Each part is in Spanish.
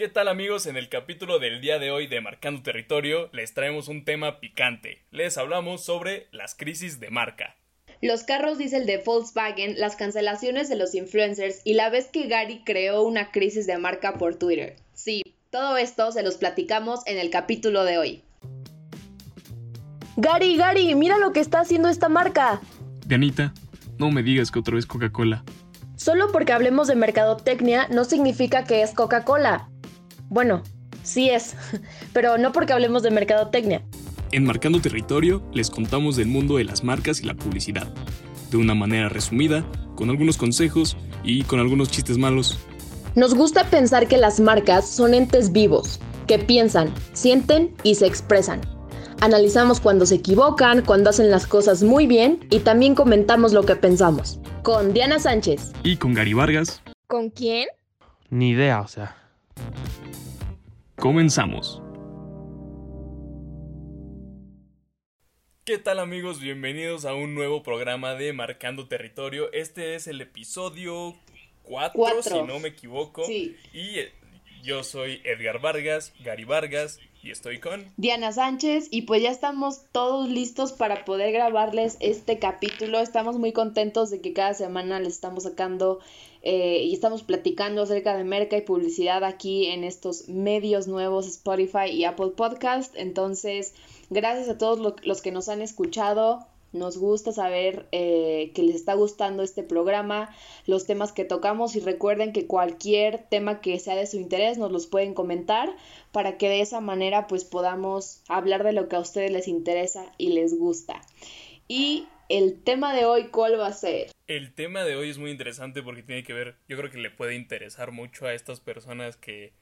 ¿Qué tal amigos? En el capítulo del día de hoy de Marcando Territorio les traemos un tema picante. Les hablamos sobre las crisis de marca. Los carros diésel de Volkswagen, las cancelaciones de los influencers y la vez que Gary creó una crisis de marca por Twitter. Sí, todo esto se los platicamos en el capítulo de hoy. Gary, Gary, mira lo que está haciendo esta marca. Dianita, no me digas que otra vez Coca-Cola. Solo porque hablemos de mercadotecnia no significa que es Coca-Cola. Bueno, sí es, pero no porque hablemos de mercadotecnia. En Marcando Territorio les contamos del mundo de las marcas y la publicidad, de una manera resumida, con algunos consejos y con algunos chistes malos. Nos gusta pensar que las marcas son entes vivos, que piensan, sienten y se expresan. Analizamos cuando se equivocan, cuando hacen las cosas muy bien y también comentamos lo que pensamos. Con Diana Sánchez. Y con Gary Vargas. ¿Con quién? Ni idea, o sea. Comenzamos. ¿Qué tal amigos? Bienvenidos a un nuevo programa de Marcando Territorio. Este es el episodio 4, si no me equivoco. Sí. Y eh, yo soy Edgar Vargas, Gary Vargas, y estoy con Diana Sánchez y pues ya estamos todos listos para poder grabarles este capítulo. Estamos muy contentos de que cada semana les estamos sacando eh, y estamos platicando acerca de merca y publicidad aquí en estos medios nuevos Spotify y Apple Podcast. Entonces, gracias a todos los que nos han escuchado. Nos gusta saber eh, que les está gustando este programa, los temas que tocamos y recuerden que cualquier tema que sea de su interés nos los pueden comentar para que de esa manera pues podamos hablar de lo que a ustedes les interesa y les gusta. Y el tema de hoy, ¿cuál va a ser? El tema de hoy es muy interesante porque tiene que ver, yo creo que le puede interesar mucho a estas personas que,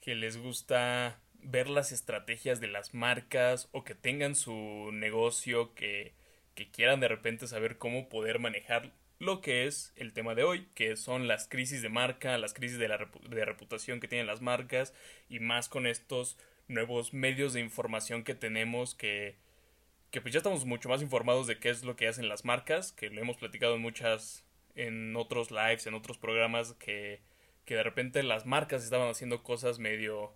que les gusta ver las estrategias de las marcas o que tengan su negocio que que quieran de repente saber cómo poder manejar lo que es el tema de hoy, que son las crisis de marca, las crisis de, la de reputación que tienen las marcas y más con estos nuevos medios de información que tenemos que, que pues ya estamos mucho más informados de qué es lo que hacen las marcas, que lo hemos platicado en muchas, en otros lives, en otros programas, que, que de repente las marcas estaban haciendo cosas medio,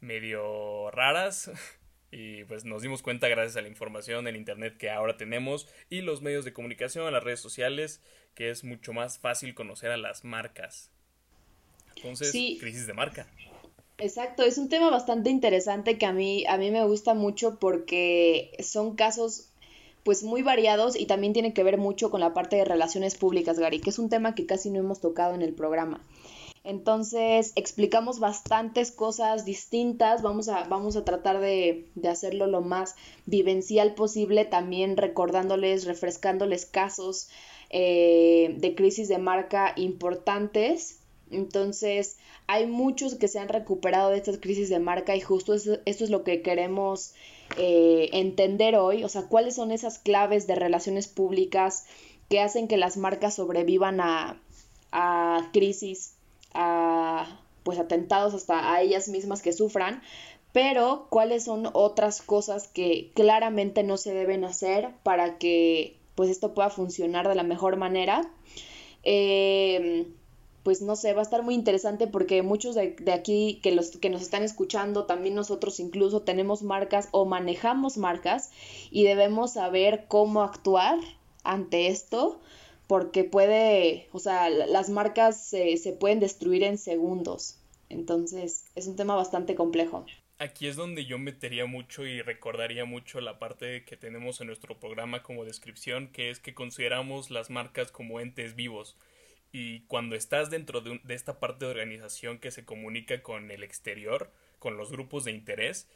medio raras y pues nos dimos cuenta gracias a la información, el internet que ahora tenemos y los medios de comunicación, las redes sociales, que es mucho más fácil conocer a las marcas. Entonces, crisis de marca. Exacto, es un tema bastante interesante que a mí, a mí me gusta mucho porque son casos pues muy variados y también tiene que ver mucho con la parte de relaciones públicas, Gary, que es un tema que casi no hemos tocado en el programa. Entonces explicamos bastantes cosas distintas, vamos a, vamos a tratar de, de, hacerlo lo más vivencial posible, también recordándoles, refrescándoles casos eh, de crisis de marca importantes. Entonces hay muchos que se han recuperado de estas crisis de marca y justo esto, es lo que queremos eh, entender hoy, o sea, cuáles son esas claves de relaciones públicas que hacen que las marcas sobrevivan a, a crisis a pues atentados hasta a ellas mismas que sufran, pero cuáles son otras cosas que claramente no se deben hacer para que pues esto pueda funcionar de la mejor manera. Em, pues no sé, va a estar muy interesante porque muchos de, de, aquí que, los, que nos están escuchando, también nosotros incluso tenemos marcas o manejamos marcas y debemos saber cómo actuar ante esto porque puede, o sea, las marcas se, se pueden destruir en segundos. Entonces, es un tema bastante complejo. Aquí es donde yo metería mucho y recordaría mucho la parte que tenemos en nuestro programa como descripción, que es que consideramos las marcas como entes vivos. Y cuando estás dentro de, de esta parte de organización que se comunica con el exterior, con los grupos de interés,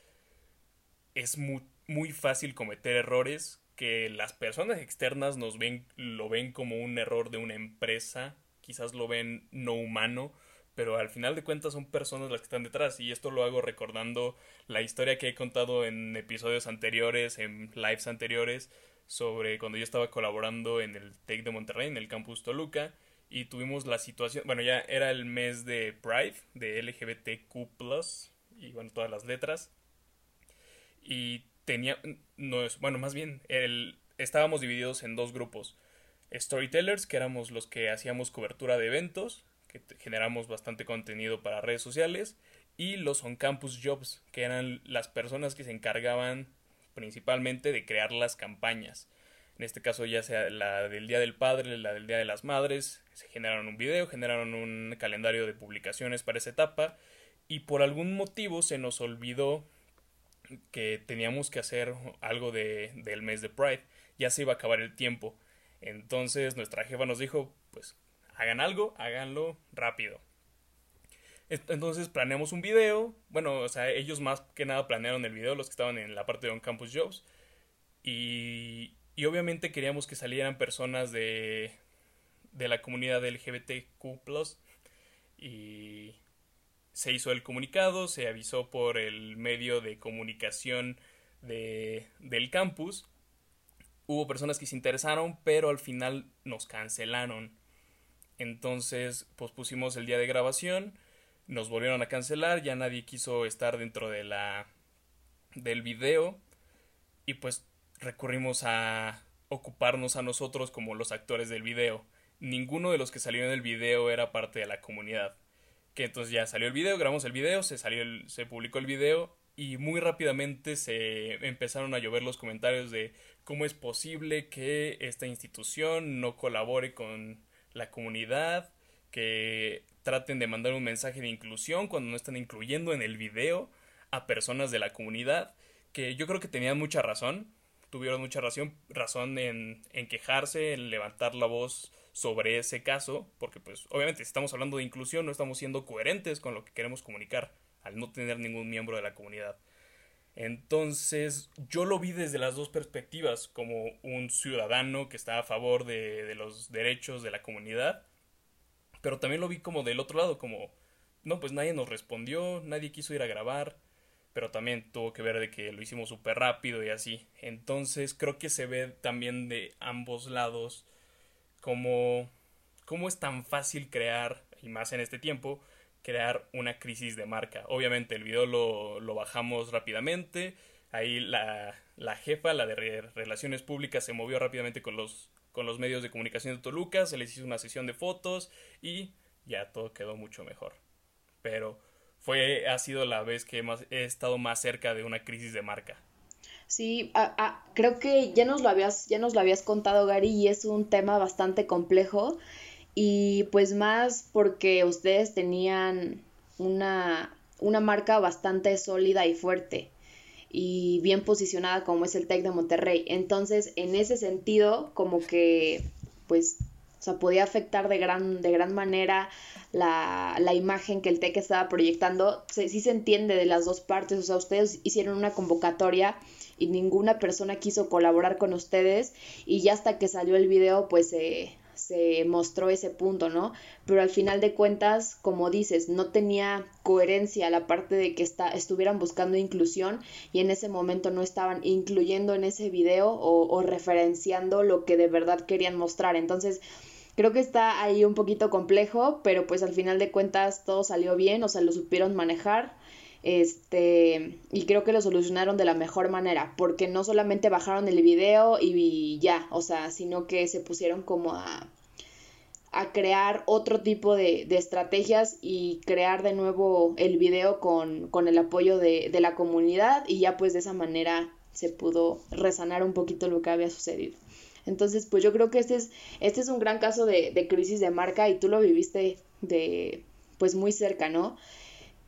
es muy, muy fácil cometer errores que las personas externas nos ven, lo ven como un error de una empresa, quizás lo ven no humano, pero al final de cuentas son personas las que están detrás y esto lo hago recordando la historia que he contado en episodios anteriores, en lives anteriores, sobre cuando yo estaba colaborando en el TEC de Monterrey, en el campus Toluca, y tuvimos la situación, bueno, ya era el mes de Pride, de LGBTQ, y bueno, todas las letras, y tenía, no es, bueno, más bien, el, estábamos divididos en dos grupos. Storytellers, que éramos los que hacíamos cobertura de eventos, que generamos bastante contenido para redes sociales, y los on-campus jobs, que eran las personas que se encargaban principalmente de crear las campañas. En este caso ya sea la del Día del Padre, la del Día de las Madres, se generaron un video, generaron un calendario de publicaciones para esa etapa y por algún motivo se nos olvidó que teníamos que hacer algo de, del mes de Pride. Ya se iba a acabar el tiempo. Entonces nuestra jefa nos dijo, pues hagan algo, háganlo rápido. Entonces planeamos un video. Bueno, o sea, ellos más que nada planearon el video, los que estaban en la parte de On Campus Jobs. Y, y obviamente queríamos que salieran personas de, de la comunidad LGBTQ. Y se hizo el comunicado, se avisó por el medio de comunicación de, del campus. Hubo personas que se interesaron, pero al final nos cancelaron. Entonces pospusimos el día de grabación, nos volvieron a cancelar, ya nadie quiso estar dentro de la del video y pues recurrimos a ocuparnos a nosotros como los actores del video. Ninguno de los que salieron del video era parte de la comunidad que entonces ya salió el video, grabamos el video, se salió se publicó el video y muy rápidamente se empezaron a llover los comentarios de cómo es posible que esta institución no colabore con la comunidad, que traten de mandar un mensaje de inclusión cuando no están incluyendo en el video a personas de la comunidad, que yo creo que tenían mucha razón, tuvieron mucha razón, razón en, en quejarse, en levantar la voz sobre ese caso, porque pues obviamente estamos hablando de inclusión no estamos siendo coherentes con lo que queremos comunicar al no tener ningún miembro de la comunidad. Entonces yo lo vi desde las dos perspectivas, como un ciudadano que está a favor de, de los derechos de la comunidad, pero también lo vi como del otro lado, como, no, pues nadie nos respondió, nadie quiso ir a grabar, pero también tuvo que ver de que lo hicimos súper rápido y así. Entonces creo que se ve también de ambos lados cómo, cómo es tan fácil crear, y más en este tiempo, crear una crisis de marca. Obviamente el video lo, lo bajamos rápidamente, ahí la, la, jefa, la de Relaciones Públicas, se movió rápidamente con los, con los medios de comunicación de Toluca, se les hizo una sesión de fotos y ya todo quedó mucho mejor. Pero fue, ha sido la vez que he estado más cerca de una crisis de marca. Sí, creo que ya nos lo habías, ya nos lo habías contado, Gary, y es un tema bastante complejo. Y pues más porque ustedes tenían una, una marca bastante sólida y fuerte y bien posicionada como es el TEC de Monterrey. Entonces, en ese sentido, como que, pues, sea, podía afectar de gran, de gran manera la, la imagen que el TEC estaba proyectando. Sí, sí se entiende de las dos partes, o sea, ustedes hicieron una convocatoria y ninguna persona quiso colaborar con ustedes y ya hasta que salió el video pues se mostró ese punto, ¿no? Pero al final de cuentas, como dices, no tenía coherencia la parte de que está, estuvieran buscando inclusión y en ese momento no estaban incluyendo en ese video o, o referenciando lo que de verdad querían mostrar. Entonces, creo que está ahí un poquito complejo, pero pues al final de cuentas todo salió bien, o sea, lo supieron manejar este, y creo que lo solucionaron de la mejor manera, porque no solamente bajaron el video y, ya, o sea, sino que se pusieron como a, a crear otro tipo de, de, estrategias y crear de nuevo el video con, con el apoyo de, de, la comunidad y ya pues de esa manera se pudo resanar un poquito lo que había sucedido. Entonces, pues yo creo que este es, este es un gran caso de, de crisis de marca y tú lo viviste de pues muy cerca, ¿no?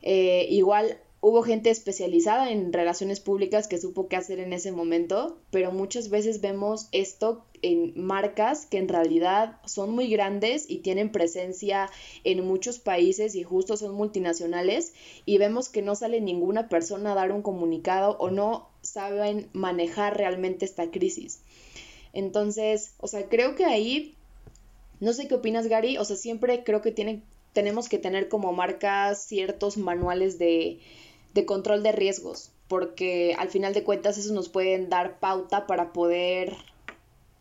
Eh, igual hubo gente especializada en relaciones públicas que supo qué hacer en ese momento, pero muchas veces vemos esto en marcas que en realidad son muy grandes y tienen presencia en muchos países y justo son multinacionales y vemos que no sale ninguna persona a dar un comunicado o no saben manejar realmente esta crisis. Entonces, o sea, creo que ahí, no sé qué opinas Gary, o sea, siempre creo que tenemos que tener como marcas ciertos manuales de, de control de riesgos, porque al final de cuentas eso nos pueden dar pauta para poder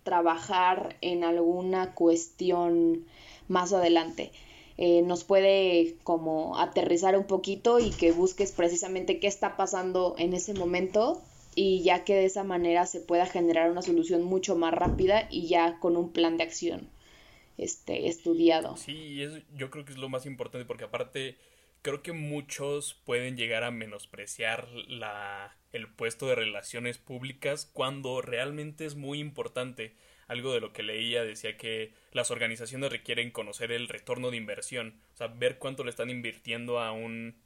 trabajar en alguna cuestión más adelante. Eh, nos puede como aterrizar un poquito y que busques precisamente qué está pasando en ese momento y ya que de esa manera se pueda generar una solución mucho más rápida y ya con un plan de acción este, estudiado. Sí, eso yo creo que es lo más importante porque aparte creo que muchos pueden llegar a menospreciar la, el puesto de relaciones públicas cuando realmente es muy importante. Algo de lo que leía decía que las organizaciones requieren conocer el retorno de inversión, o sea, ver cuánto le están invirtiendo a un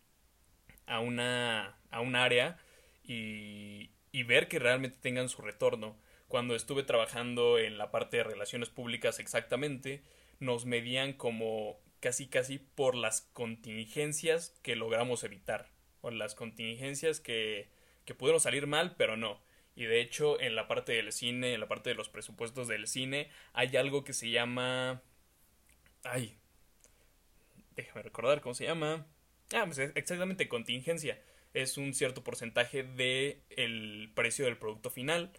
a una a un área y, y ver que realmente tengan su retorno. Cuando estuve trabajando en la parte de relaciones públicas exactamente, nos medían como casi casi por las contingencias que logramos evitar, o las contingencias que, que pudieron salir mal, pero no. Y de hecho, en la parte del cine, en la parte de los presupuestos del cine, hay algo que se llama. Ay. Déjame recordar cómo se llama. Ah, pues exactamente contingencia. Es un cierto porcentaje de el precio del producto final.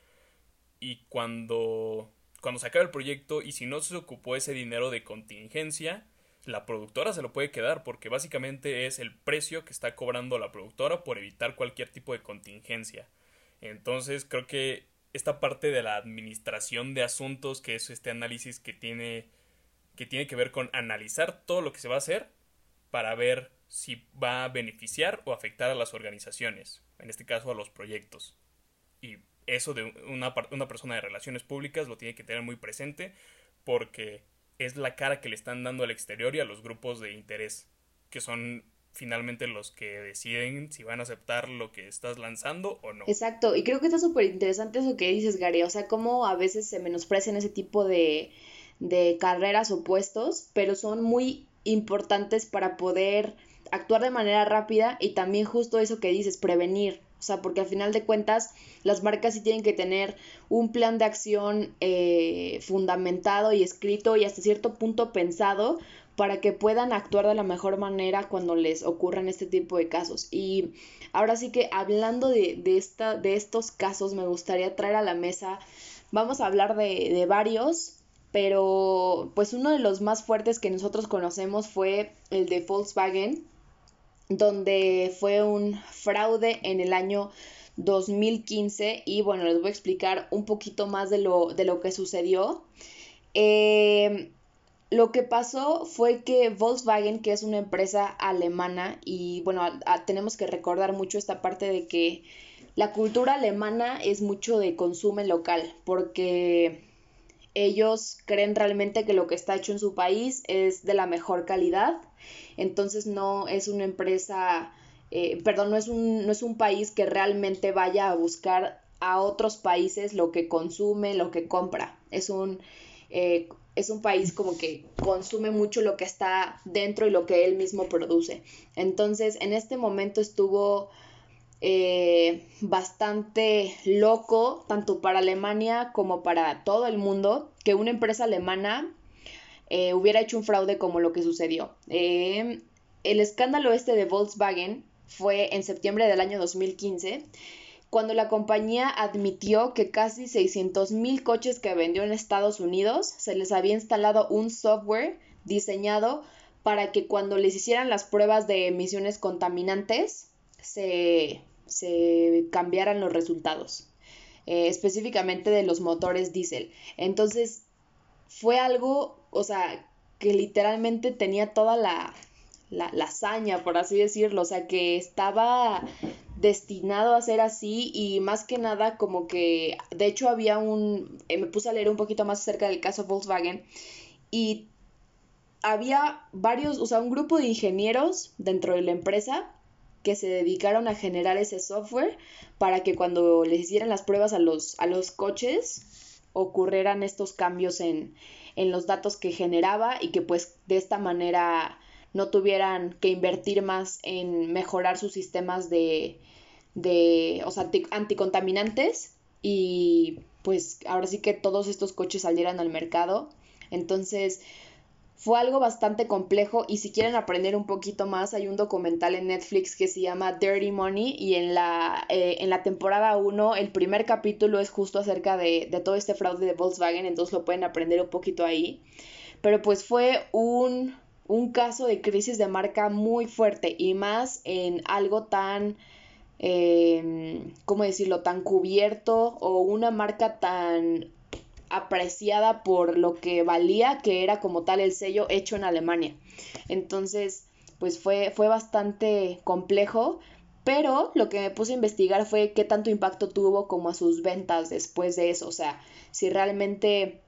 Y cuando. Cuando se acaba el proyecto y si no se ocupó ese dinero de contingencia, la productora se lo puede quedar porque básicamente es el precio que está cobrando la productora por evitar cualquier tipo de contingencia. Entonces creo que esta parte de la administración de asuntos, que es este análisis que tiene que tiene que ver con analizar todo lo que se va a hacer para ver si va a beneficiar o afectar a las organizaciones, en este caso a los proyectos. Y eso de una, una persona de relaciones públicas lo tiene que tener muy presente porque es la cara que le están dando al exterior y a los grupos de interés, que son finalmente los que deciden si van a aceptar lo que estás lanzando o no. Exacto, y creo que está súper interesante eso que dices, Gary, o sea, cómo a veces se menosprecian ese tipo de, de carreras o puestos, pero son muy importantes para poder actuar de manera rápida y también justo eso que dices, prevenir, o sea, porque al final de cuentas las marcas sí tienen que tener un plan de acción eh, fundamentado y escrito y hasta cierto punto pensado para que puedan actuar de la mejor manera cuando les ocurran este tipo de casos. Y ahora sí que hablando de, de, esta, de estos casos, me gustaría traer a la mesa, vamos a hablar de, de varios, pero pues uno de los más fuertes que nosotros conocemos fue el de Volkswagen, donde fue un fraude en el año 2015 y bueno, les voy a explicar un poquito más de lo, de lo que sucedió. Eh, lo que pasó fue que Volkswagen, que es una empresa alemana, y bueno, tenemos que recordar mucho esta parte de que la cultura alemana es mucho de consumo local, porque ellos creen realmente que lo que está hecho en su país es de la mejor calidad entonces no es una empresa, eh, perdón, no es, un, no es un país que realmente vaya a buscar a otros países lo que consume, lo que compra. Es un, eh, es un país como que consume mucho lo que está dentro y lo que él mismo produce. Entonces, en este momento estuvo eh, bastante loco, tanto para Alemania como para todo el mundo, que una empresa alemana eh, hubiera hecho un fraude como lo que sucedió. Eh, el escándalo este de Volkswagen fue en septiembre del año 2015 cuando la compañía admitió que casi 600 mil coches que vendió en Estados Unidos se les había instalado un software diseñado para que cuando les hicieran las pruebas de emisiones contaminantes se, cambiaran los resultados, eh, específicamente de los motores diésel. Entonces fue algo o sea, que literalmente tenía toda la, la, hazaña, por así decirlo, o sea, que estaba destinado a ser así y más que nada como que, de hecho había un, eh, me puse a leer un poquito más acerca del caso Volkswagen y había varios, o sea, un grupo de ingenieros dentro de la empresa que se dedicaron a generar ese software para que cuando les hicieran las pruebas a los, a los coches ocurrieran estos cambios en, en los datos que generaba y que pues de esta manera no tuvieran que invertir más en mejorar sus sistemas de, de o sea, anticontaminantes y pues ahora sí que todos estos coches salieran al mercado. Entonces, fue algo bastante complejo y si quieren aprender un poquito más hay un documental en Netflix que se llama Dirty Money y en la, eh, en la temporada 1 el primer capítulo es justo acerca de, de, todo este fraude de Volkswagen, entonces lo pueden aprender un poquito ahí. Pero pues fue un, un caso de crisis de marca muy fuerte y más en algo tan... Eh, ¿cómo decirlo?, tan cubierto o una marca tan apreciada por lo que valía, que era como tal el sello hecho en Alemania. Entonces, pues fue, fue bastante complejo, pero lo que me puse a investigar fue qué tanto impacto tuvo como a sus ventas después de eso, o sea, si realmente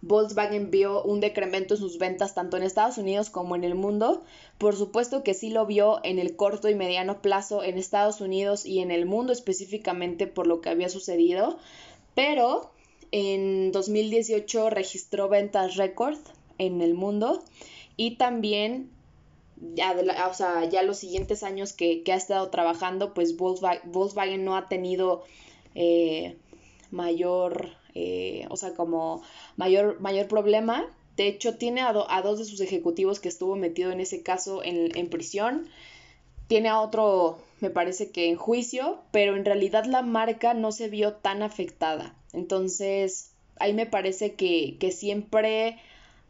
Volkswagen vio un decremento en sus ventas tanto en Estados Unidos como en el mundo. Por supuesto que sí lo vio en el corto y mediano plazo en Estados Unidos y en el mundo específicamente por lo que había sucedido, pero en 2018 registró ventas récord en el mundo y también ya, o sea, ya los siguientes años que, ha estado trabajando, pues Volkswagen, no ha tenido eh, mayor, eh, o sea, como mayor, mayor problema. De hecho, tiene a, a, dos de sus ejecutivos que estuvo metido en ese caso en, en prisión. Tiene a otro, me parece que en juicio, pero en realidad la marca no se vio tan afectada. Entonces, ahí me parece que, que siempre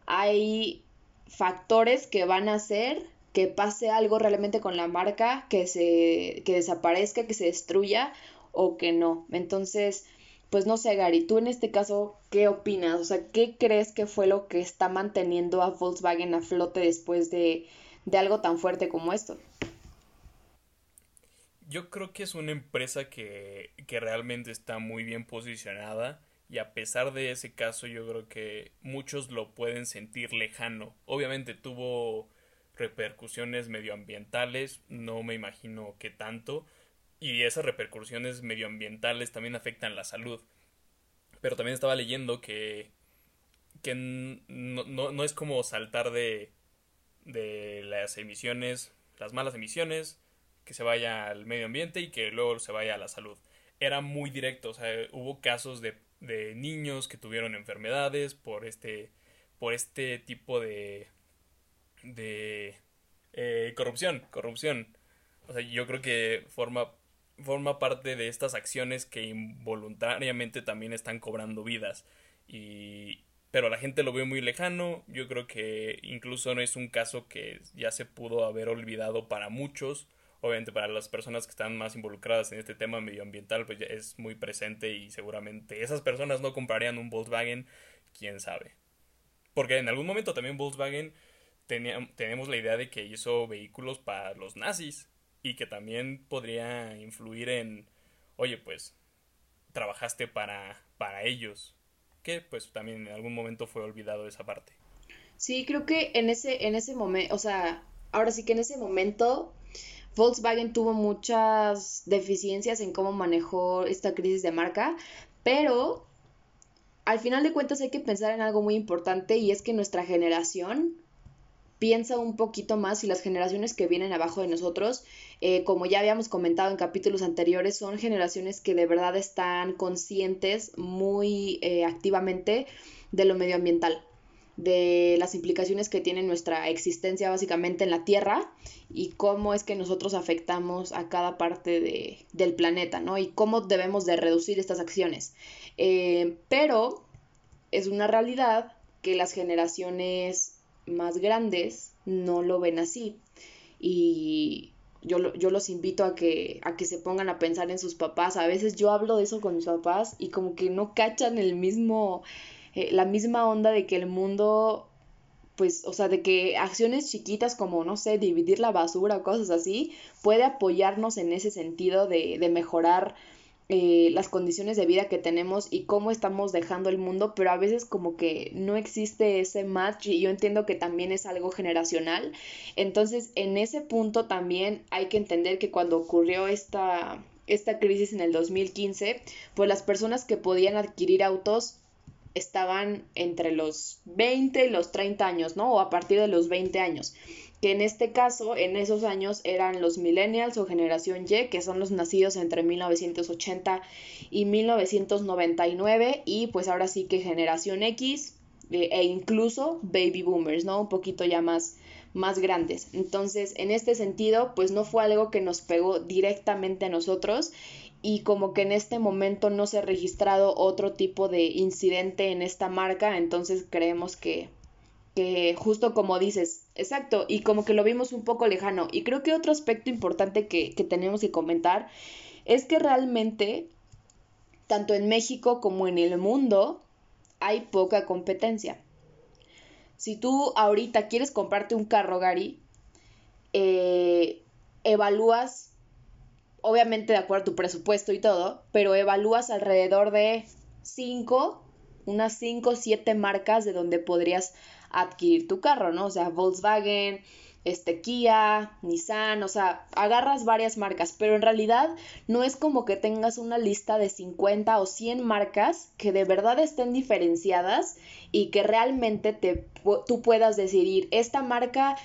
hay factores que van a hacer que pase algo realmente con la marca, que se que desaparezca, que se destruya o que no. Entonces, pues no sé, Gary, tú en este caso, ¿qué opinas? O sea, ¿qué crees que fue lo que está manteniendo a Volkswagen a flote después de, de algo tan fuerte como esto? Yo creo que es una empresa que, que realmente está muy bien posicionada y a pesar de ese caso yo creo que muchos lo pueden sentir lejano. Obviamente tuvo repercusiones medioambientales, no me imagino que tanto, y esas repercusiones medioambientales también afectan la salud. Pero también estaba leyendo que, que no, no, es como saltar de, de las emisiones, las malas emisiones, que se vaya al medio ambiente y que luego se vaya a la salud. Era muy directo, o sea, hubo casos de, de niños que tuvieron enfermedades por este, por este tipo de, de eh, corrupción, corrupción. O sea, yo creo que forma forma parte de estas acciones que involuntariamente también están cobrando vidas. Y, pero la gente lo ve muy lejano. Yo creo que incluso no es un caso que ya se pudo haber olvidado para muchos. Obviamente para las personas que están más involucradas en este tema medioambiental, pues ya es muy presente y seguramente esas personas no comprarían un Volkswagen, quién sabe. Porque en algún momento también Volkswagen tenía, tenemos la idea de que hizo vehículos para los nazis y que también podría influir en, oye, pues trabajaste para, para ellos, que pues también en algún momento fue olvidado esa parte. Sí, creo que en ese, en ese momento, o sea, ahora sí que en ese momento Volkswagen tuvo muchas deficiencias en cómo manejó esta crisis de marca, pero al final de cuentas hay que pensar en algo muy importante y es que nuestra generación piensa un poquito más y las generaciones que vienen abajo de nosotros, eh, como ya habíamos comentado en capítulos anteriores, son generaciones que de verdad están conscientes muy eh, activamente de lo medioambiental, de las implicaciones que tiene nuestra existencia básicamente en la Tierra y cómo es que nosotros afectamos a cada parte de, del planeta, ¿no? Y cómo debemos de reducir estas acciones. Eh, pero es una realidad que las generaciones más grandes no lo ven así. Y yo, yo los invito a que, a que se pongan a pensar en sus papás. A veces yo hablo de eso con mis papás y como que no cachan el mismo, eh, la misma onda de que el mundo, pues, o sea, de que acciones chiquitas como, no sé, dividir la basura o cosas así, puede apoyarnos en ese sentido de, de mejorar eh, las condiciones de vida que tenemos y cómo estamos dejando el mundo, pero a veces como que no existe ese match y yo entiendo que también es algo generacional. Entonces, en ese punto también hay que entender que cuando ocurrió esta, esta crisis en el 2015, pues las personas que podían adquirir autos estaban entre los 20 y los 30 años, ¿no? O a partir de los 20 años que en este caso, en esos años eran los millennials o generación Y, que son los nacidos entre 1980 y 1999, y pues ahora sí que generación X eh, e incluso baby boomers, ¿no? Un poquito ya más, más grandes. Entonces, en este sentido, pues no fue algo que nos pegó directamente a nosotros y como que en este momento no se ha registrado otro tipo de incidente en esta marca, entonces creemos que que justo como dices, exacto, y como que lo vimos un poco lejano. Y creo que otro aspecto importante que, que tenemos que comentar es que realmente, tanto en México como en el mundo, hay poca competencia. Si tú ahorita quieres comprarte un carro, Gary, eh, evalúas, obviamente de acuerdo a tu presupuesto y todo, pero evalúas alrededor de 5, unas 5 o 7 marcas de donde podrías adquirir tu carro, ¿no? O sea, Volkswagen, este Kia, Nissan, o sea, agarras varias marcas, pero en realidad no es como que tengas una lista de 50 o 100 marcas que de verdad estén diferenciadas y que realmente te, tú puedas decidir, esta marca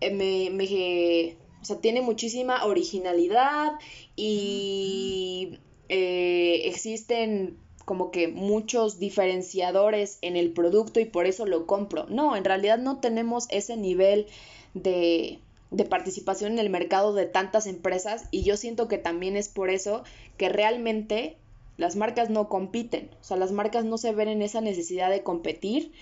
eh, me, me, o sea, tiene muchísima originalidad y eh, existen como que muchos diferenciadores en el producto y por eso lo compro. No, en realidad no tenemos ese nivel de, participación en el mercado de tantas empresas y yo siento que también es por eso que realmente las marcas no compiten, o sea, las marcas no se ven en esa necesidad de competir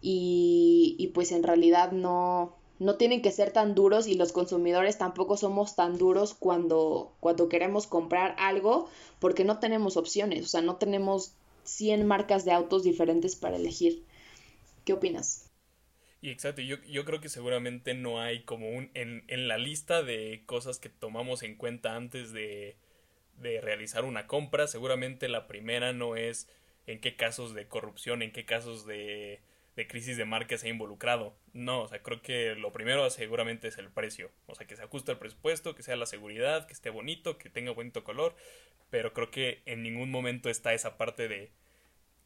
y, y pues en realidad no, no tienen que ser tan duros y los consumidores tampoco somos tan duros cuando, cuando queremos comprar algo porque no tenemos opciones, o sea, no tenemos 100 marcas de autos diferentes para elegir. ¿Qué opinas? Y exacto, yo, yo creo que seguramente no hay como un, en, en la lista de cosas que tomamos en cuenta antes de, de realizar una compra, seguramente la primera no es en qué casos de corrupción, en qué casos de, de crisis de marca se ha involucrado. No, o sea, creo que lo primero seguramente es el precio. O sea, que se ajuste al presupuesto, que sea la seguridad, que esté bonito, que tenga bonito color. Pero creo que en ningún momento está esa parte de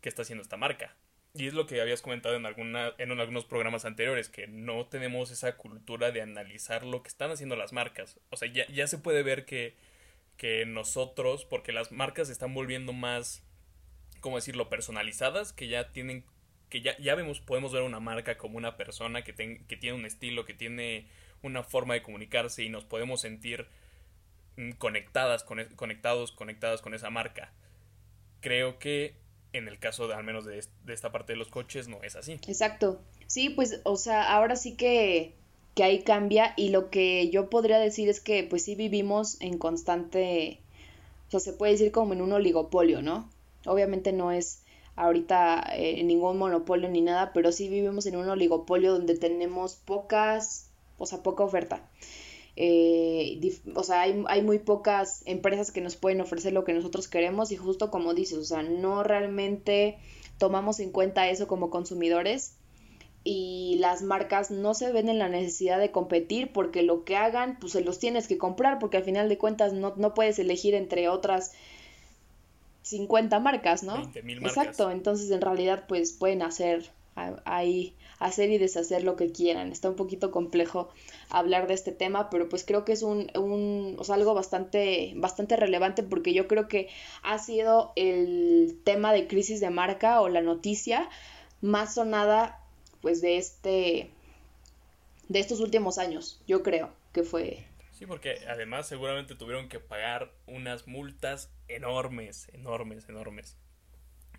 qué está haciendo esta marca y es lo que habías comentado en, alguna, en algunos programas anteriores, que no tenemos esa cultura de analizar lo que están haciendo las marcas. O sea, ya, ya se puede ver que, que nosotros, porque las marcas se están volviendo más, ¿cómo decirlo?, personalizadas, que ya tienen, que ya, ya vemos, podemos ver una marca como una persona que, que tiene un estilo, que tiene una forma de comunicarse y nos podemos sentir mm, conectadas, conectados, conectadas con esa marca. Creo que en el caso de al menos de, esta parte de los coches no es así. Exacto. Sí, pues, o sea, ahora sí que, que ahí cambia y lo que yo podría decir es que pues sí vivimos en constante, o sea, se puede decir como en un oligopolio, ¿no? Obviamente no es ahorita eh, ningún monopolio ni nada, pero sí vivimos en un oligopolio donde tenemos pocas, o sea, poca oferta. Eh, o sea, hay, hay, muy pocas empresas que nos pueden ofrecer lo que nosotros queremos y justo como dices, o sea, no realmente tomamos en cuenta eso como consumidores y las marcas no se ven en la necesidad de competir porque lo que hagan, pues se los tienes que comprar porque al final de cuentas no, no puedes elegir entre otras 50 marcas, ¿no? Exacto, entonces en realidad pues pueden hacer ahí hacer y deshacer lo que quieran. Está un poquito complejo hablar de este tema, pero pues creo que es un, un o sea, algo bastante, bastante relevante porque yo creo que ha sido el tema de crisis de marca o la noticia más sonada pues de este de estos últimos años, yo creo que fue Sí, porque además seguramente tuvieron que pagar unas multas enormes, enormes, enormes.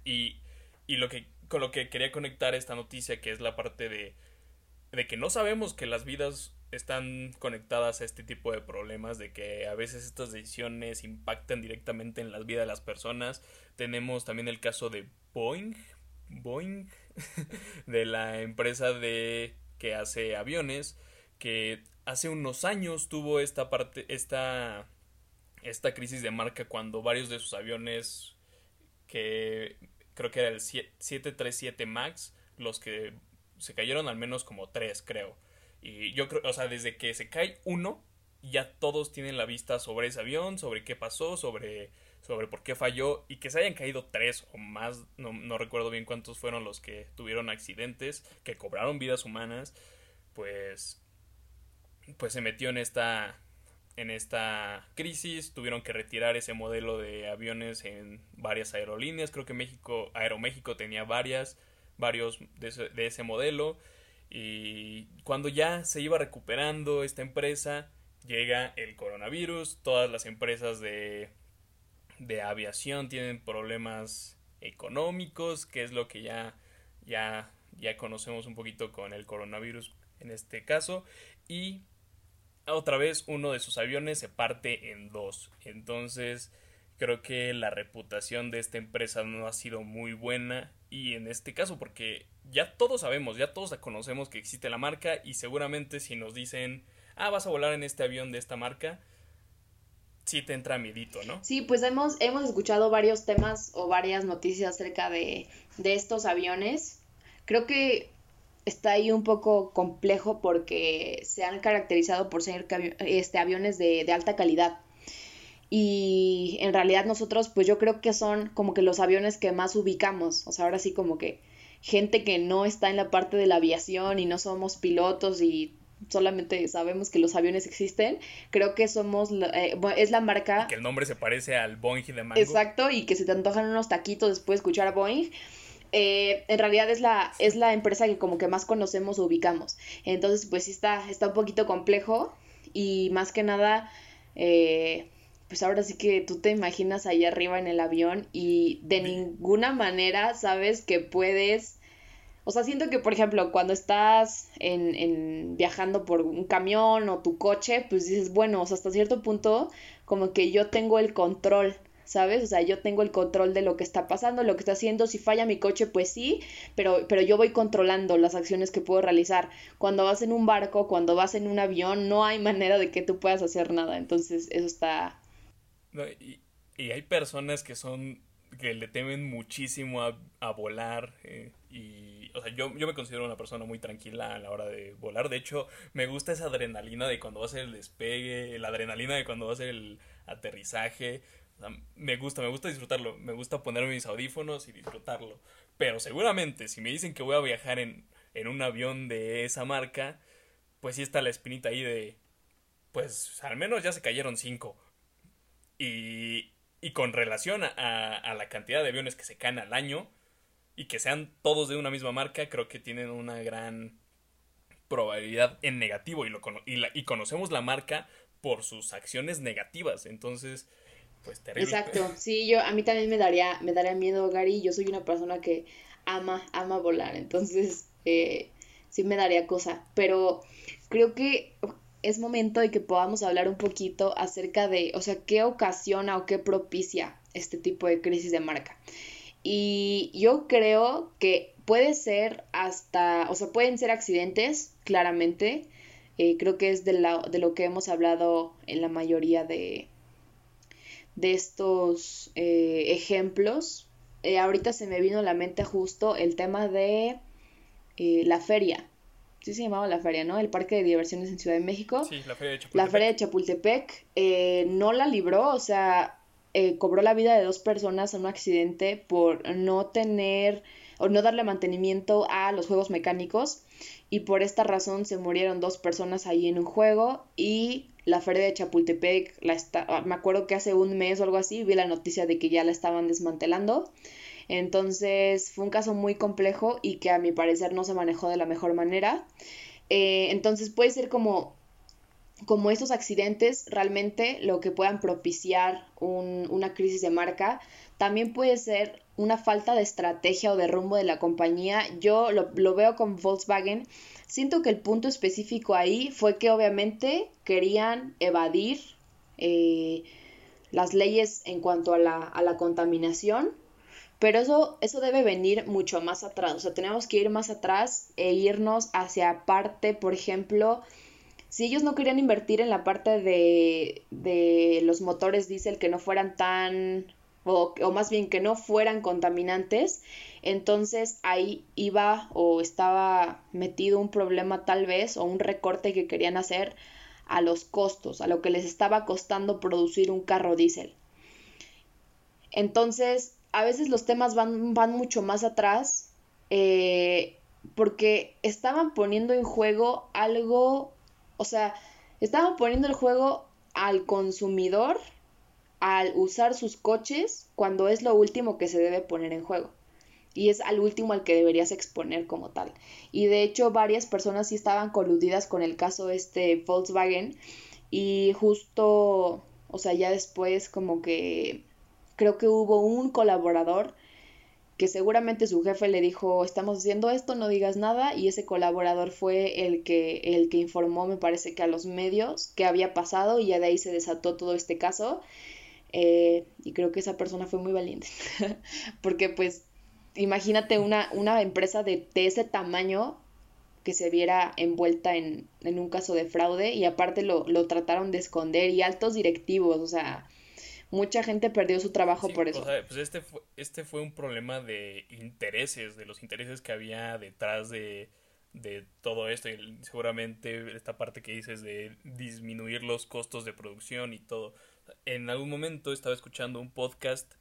Y, y lo que con lo que quería conectar esta noticia, que es la parte de, de que no sabemos que las vidas están conectadas a este tipo de problemas, de que a veces estas decisiones impactan directamente en las vidas de las personas. Tenemos también el caso de Boeing, Boeing, de la empresa de que hace aviones, que hace unos años tuvo esta parte, esta, esta crisis de marca cuando varios de sus aviones que creo que era el 737 Max, los que se cayeron al menos como tres, creo. Y yo creo, o sea, desde que se cae uno, ya todos tienen la vista sobre ese avión, sobre qué pasó, sobre, sobre por qué falló, y que se hayan caído tres o más, no, no recuerdo bien cuántos fueron los que tuvieron accidentes, que cobraron vidas humanas, pues, pues se metió en esta, en esta crisis, tuvieron que retirar ese modelo de aviones en varias aerolíneas, creo que México, Aeroméxico tenía varias, varios de ese, de ese modelo, y cuando ya se iba recuperando esta empresa, llega el coronavirus, todas las empresas de, de aviación tienen problemas económicos, que es lo que ya, ya, ya conocemos un poquito con el coronavirus en este caso, y otra vez uno de sus aviones se parte en dos. Entonces creo que la reputación de esta empresa no ha sido muy buena y en este caso porque ya todos sabemos, ya todos conocemos que existe la marca y seguramente si nos dicen ah, vas a volar en este avión de esta marca, sí te entra midito, ¿no? Sí, pues hemos, hemos escuchado varios temas o varias noticias acerca de, de estos aviones. Creo que está ahí un poco complejo porque se han caracterizado por ser este, aviones de, de, alta calidad. Y en realidad nosotros, pues yo creo que son como que los aviones que más ubicamos. O sea, ahora sí como que gente que no está en la parte de la aviación y no somos pilotos y solamente sabemos que los aviones existen, creo que somos, eh, es la marca... que el nombre se parece al Boeing de Mango. Exacto, y que se te antojan unos taquitos después de escuchar a Boeing. Eh, en realidad es la, es la empresa que como que más conocemos o ubicamos. Entonces, pues sí está, está un poquito complejo y más que nada, eh, pues ahora sí que tú te imaginas ahí arriba en el avión y de ninguna manera sabes que puedes o sea, siento que, por ejemplo, cuando estás en, en, viajando por un camión o tu coche, pues dices, bueno, o sea, hasta cierto punto, como que yo tengo el control, ¿sabes? O sea, yo tengo el control de lo que está pasando, lo que está haciendo. Si falla mi coche, pues sí, pero, pero yo voy controlando las acciones que puedo realizar. Cuando vas en un barco, cuando vas en un avión, no hay manera de que tú puedas hacer nada. Entonces, eso está... y, y, hay personas que son que le temen muchísimo a, a volar eh, y o sea yo, yo me considero una persona muy tranquila a la hora de volar de hecho me gusta esa adrenalina de cuando va a ser el despegue la adrenalina de cuando va a ser el aterrizaje me gusta me gusta disfrutarlo me gusta ponerme mis audífonos y disfrutarlo pero seguramente si me dicen que voy a viajar en, en un avión de esa marca pues sí está la espinita ahí de pues al menos ya se cayeron cinco y y con relación a, la cantidad de aviones que se caen al año y que sean todos de una misma marca, creo que tienen una gran probabilidad en negativo y, lo, y, y conocemos la marca por sus acciones negativas. Entonces, pues. Exacto, sí, yo a mí también me daría, me daría miedo, Gary. Yo soy una persona que ama, ama volar, entonces eh, sí me daría cosa. Pero creo que es momento de que podamos hablar un poquito acerca de, o sea, qué ocasiona o qué propicia este tipo de crisis de marca. Y yo creo que puede ser hasta, o sea, pueden ser accidentes, claramente. Eh, creo que es de, lo que hemos hablado en la mayoría de, de estos eh, ejemplos. Eh, ahorita se me vino a la mente justo el tema de la feria sí se llamaba la feria, ¿no? El parque de diversiones en Ciudad de México. Sí, la feria de Chapultepec. La feria de Chapultepec eh, no la libró, o sea, eh, cobró la vida de dos personas en un accidente por no tener o no darle mantenimiento a los juegos mecánicos y por esta razón se murieron dos personas ahí en un juego y la feria de Chapultepec la está ah, me acuerdo que hace un mes o algo así vi la noticia de que ya la estaban desmantelando entonces fue un caso muy complejo y que a mi parecer no se manejó de la mejor manera. Eh, entonces puede ser como, como estos accidentes realmente lo que puedan propiciar una crisis de marca. También puede ser una falta de estrategia o de rumbo de la compañía. Yo lo, veo con Volkswagen. Siento que el punto específico ahí fue que obviamente querían evadir eh, las leyes en cuanto a la, a la contaminación pero eso, eso debe venir mucho más atrás, o sea, tenemos que ir más atrás e irnos hacia parte, por ejemplo, si ellos no querían invertir en la parte de, de los motores diésel que no fueran tan, o, o más bien que no fueran contaminantes, entonces ahí iba o estaba metido un problema tal vez o un recorte que querían hacer a los costos, a lo que les estaba costando producir un carro diésel. Entonces, a veces los temas van, van mucho más atrás eh, porque estaban poniendo en juego algo, o sea, estaban poniendo el juego al consumidor al usar sus coches cuando es lo último que se debe poner en juego. Y es al último al que deberías exponer como tal. Y de hecho varias personas sí estaban coludidas con el caso este Volkswagen y justo, o sea, ya después como que creo que hubo un colaborador que seguramente su jefe le dijo, estamos haciendo esto, no digas nada, y ese colaborador fue el que, el que informó, me parece que a los medios, que había pasado, y ya de ahí se desató todo este caso. Eh, y creo que esa persona fue muy valiente, porque pues imagínate una, una empresa de, de ese tamaño que se viera envuelta en, en un caso de fraude y aparte lo, lo trataron de esconder y altos directivos, o sea, mucha gente perdió su trabajo por eso. O sea, pues este fue, este fue un problema de intereses, de los intereses que había detrás de, de todo esto y seguramente esta parte que dices de disminuir los costos de producción y todo. En algún momento estaba escuchando un podcast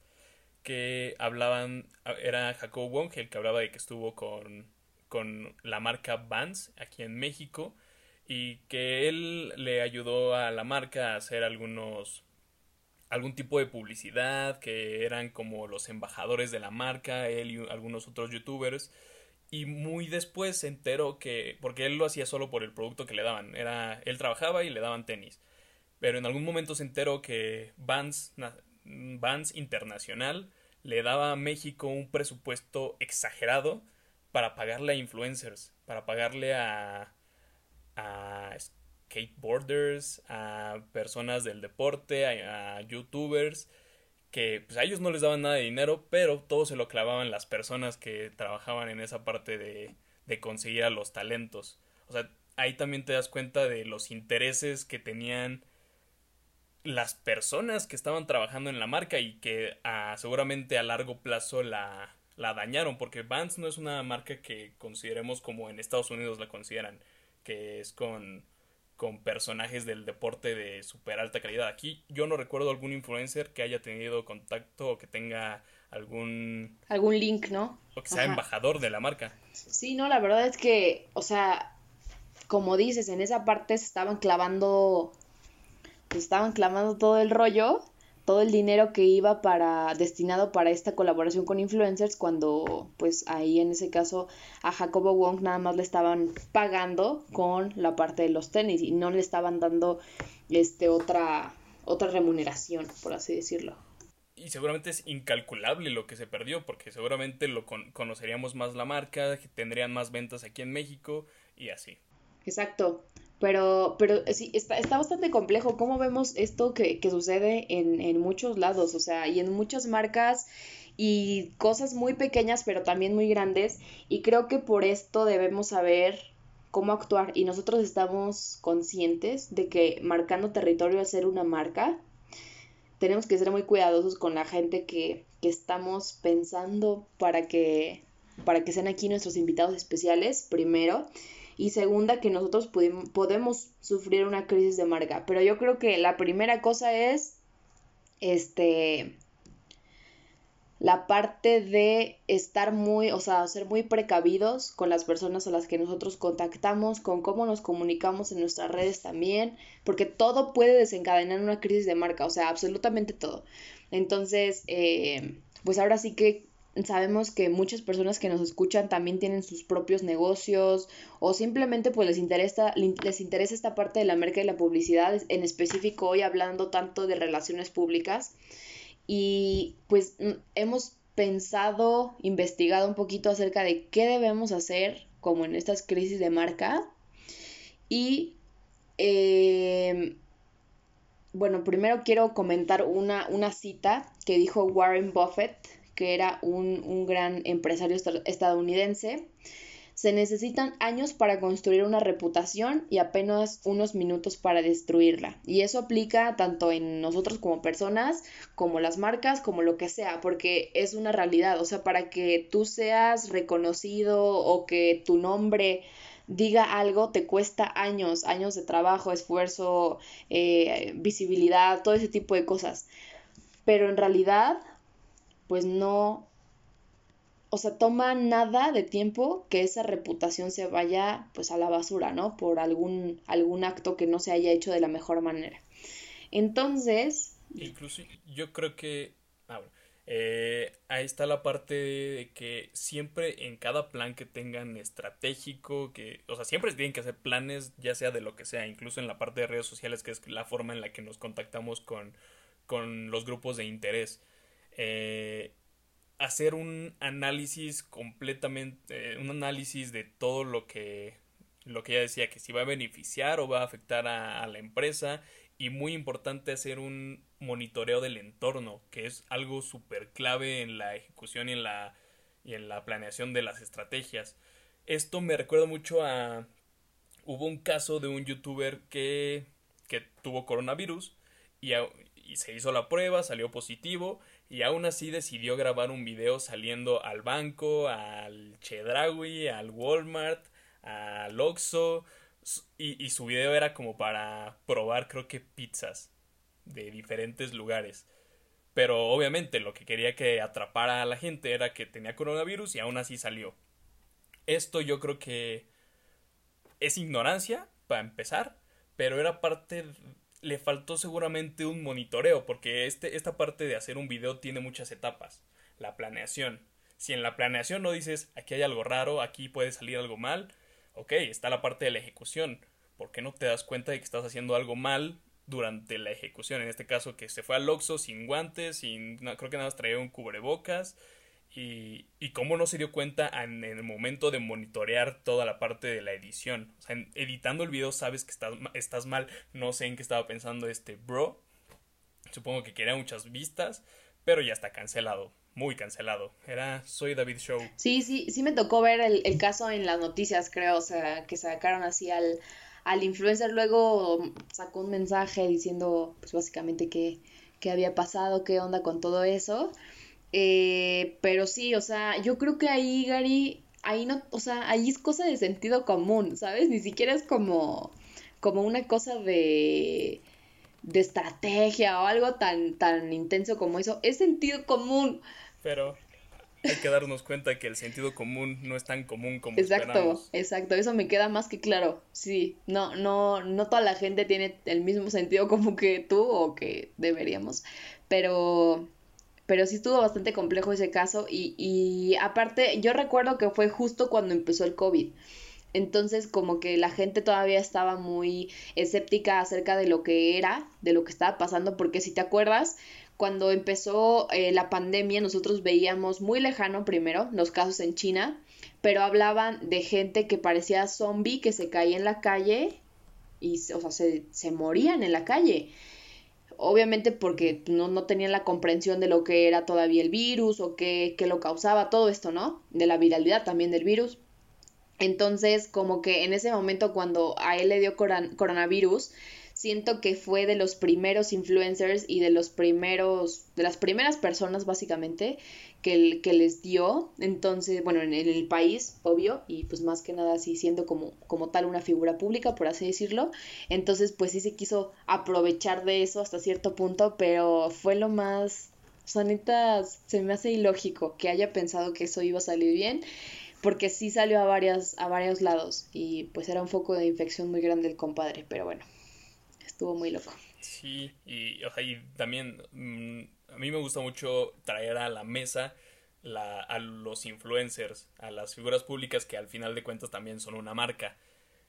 que hablaban, era Jacob Wong el que hablaba de que estuvo con, con la marca Vans aquí en México y que él le ayudó a la marca a hacer algunos algún tipo de publicidad que eran como los embajadores de la marca él y algunos otros youtubers y muy después se enteró que porque él lo hacía solo por el producto que le daban era él trabajaba y le daban tenis pero en algún momento se enteró que Vans Internacional le daba a México un presupuesto exagerado para pagarle a influencers, para pagarle a, a skateboarders, a personas del deporte, a, youtubers, que pues, a ellos no les daban nada de dinero, pero todo se lo clavaban las personas que trabajaban en esa parte de, de conseguir a los talentos. O sea, ahí también te das cuenta de los intereses que tenían las personas que estaban trabajando en la marca y que ah, seguramente a largo plazo la, la dañaron, porque Vans no es una marca que consideremos como en Estados Unidos la consideran, que es con, con personajes del deporte de super alta calidad. Aquí yo no recuerdo algún influencer que haya tenido contacto o que tenga algún... Algún link, ¿no? O que sea embajador de la marca. Sí, no, la verdad es que, o sea, como dices, en esa parte se estaban clavando pues estaban clamando todo el rollo, todo el dinero que iba para destinado para esta colaboración con influencers cuando pues ahí en ese caso a Jacobo Wong nada más le estaban pagando con la parte de los tenis y no le estaban dando este otra otra remuneración, por así decirlo. Y seguramente es incalculable lo que se perdió, porque seguramente lo conoceríamos más la marca, tendrían más ventas aquí en México y así. Exacto. Pero, pero sí, está, está bastante complejo. ¿Cómo vemos esto que, que sucede en, en muchos lados? O sea, y en muchas marcas y cosas muy pequeñas, pero también muy grandes. Y creo que por esto debemos saber cómo actuar. Y nosotros estamos conscientes de que marcando territorio al ser una marca, tenemos que ser muy cuidadosos con la gente que, que estamos pensando para que, para que sean aquí nuestros invitados especiales, primero y segunda que nosotros podemos sufrir una crisis de marca. Pero yo creo que la primera cosa es este la parte de estar muy, o sea, ser muy precavidos con las personas a las que nosotros contactamos, con cómo nos comunicamos en nuestras redes también, porque todo puede desencadenar una crisis de marca, o sea, absolutamente todo. Entonces, eh, pues ahora sí que sabemos que muchas personas que nos escuchan también tienen sus propios negocios o simplemente pues les interesa, les interesa esta parte de la marca y la publicidad, en específico hoy hablando tanto de relaciones públicas. Y pues mm, hemos pensado, investigado un poquito acerca de qué debemos hacer como en estas crisis de marca. Y em, bueno, primero quiero comentar una, una cita que dijo Warren Buffett que era un, gran empresario estadounidense. Se necesitan años para construir una reputación y apenas unos minutos para destruirla. Y eso aplica tanto en nosotros como personas, como las marcas, como lo que sea, porque es una realidad. O sea, para que tú seas reconocido o que tu nombre diga algo, te cuesta años, años de trabajo, esfuerzo, eh, visibilidad, todo ese tipo de cosas. Pero en realidad pues no, o sea, toma nada de tiempo que esa reputación se vaya pues a la basura, ¿no? Por algún, algún acto que no se haya hecho de la mejor manera. Entonces... Incluso yo creo que... Ah, eh, ahí está la parte de que siempre en cada plan que tengan estratégico, que, o sea, siempre tienen que hacer planes, ya sea de lo que sea, incluso en la parte de redes sociales, que es la forma en la que nos contactamos con, con los grupos de interés. Eh, hacer un análisis completamente, eh, un análisis de todo lo que, lo que ella decía, que si va a beneficiar o va a afectar a, la empresa y muy importante hacer un monitoreo del entorno, que es algo súper clave en la ejecución y en la, y en la planeación de las estrategias. Esto me recuerda mucho a... Hubo un caso de un youtuber que, que tuvo coronavirus y se hizo la prueba, salió positivo y aún así decidió grabar un video saliendo al banco, al Chedraui, al Walmart, al Oxxo y, y su video era como para probar creo que pizzas de diferentes lugares. Pero obviamente lo que quería que atrapara a la gente era que tenía coronavirus y aún así salió. Esto yo creo que es ignorancia, para empezar, pero era parte le faltó seguramente un monitoreo, porque este, esta parte de hacer un video tiene muchas etapas. La planeación. Si en la planeación no dices aquí hay algo raro, aquí puede salir algo mal, ok, está la parte de la ejecución. ¿Por qué no te das cuenta de que estás haciendo algo mal durante la ejecución? En este caso, que se fue al Oxxo sin guantes, sin, creo que nada más traía un cubrebocas, y, y cómo no se dio cuenta en, el momento de monitorear toda la parte de la edición. O sea, editando el video sabes que estás, estás mal. No sé en qué estaba pensando este bro. Supongo que quería muchas vistas, pero ya está cancelado. Muy cancelado. Era Soy David Show. Sí, sí, sí me tocó ver el, el caso en las noticias, creo. O sea, que sacaron así al, al influencer. Luego sacó un mensaje diciendo, pues básicamente qué, qué había pasado, qué onda con todo eso. Eh, pero sí, o sea, yo creo que ahí, Gary, ahí no, o sea, ahí es cosa de sentido común, ¿sabes? Ni siquiera es como, como una cosa de, de estrategia o algo tan, tan intenso como eso. Es sentido común. Pero hay que darnos cuenta que el sentido común no es tan común como Exacto, exacto, eso me queda más que claro. Sí, no, no, no toda la gente tiene el mismo sentido común que tú o que deberíamos. Pero pero sí estuvo bastante complejo ese caso y, y aparte yo recuerdo que fue justo cuando empezó el COVID. Entonces como que la gente todavía estaba muy escéptica acerca de lo que era, de lo que estaba pasando, porque si te acuerdas, cuando empezó eh, la pandemia nosotros veíamos muy lejano primero los casos en China, pero hablaban de gente que parecía zombie, que se caía en la calle y, o sea, se, se morían en la calle obviamente porque no, no tenían la comprensión de lo que era todavía el virus o qué, qué lo causaba, todo esto, ¿no? De la viralidad también del virus. Entonces, como que en ese momento cuando a él le dio coronavirus, siento que fue de los primeros influencers y de los primeros, de las primeras personas básicamente que, que les dio, entonces, bueno, en, el país, obvio, y pues más que nada así siendo como, como tal una figura pública, por así decirlo, entonces pues sí se quiso aprovechar de eso hasta cierto punto, pero fue lo más, o se me hace ilógico que haya pensado que eso iba a salir bien porque sí salió a varias a varios lados y pues era un foco de infección muy grande el compadre, pero bueno estuvo muy loco. Sí, y, o sea, y también mm, a mí me gusta mucho traer a la mesa la, a los influencers, a las figuras públicas que al final de cuentas también son una marca.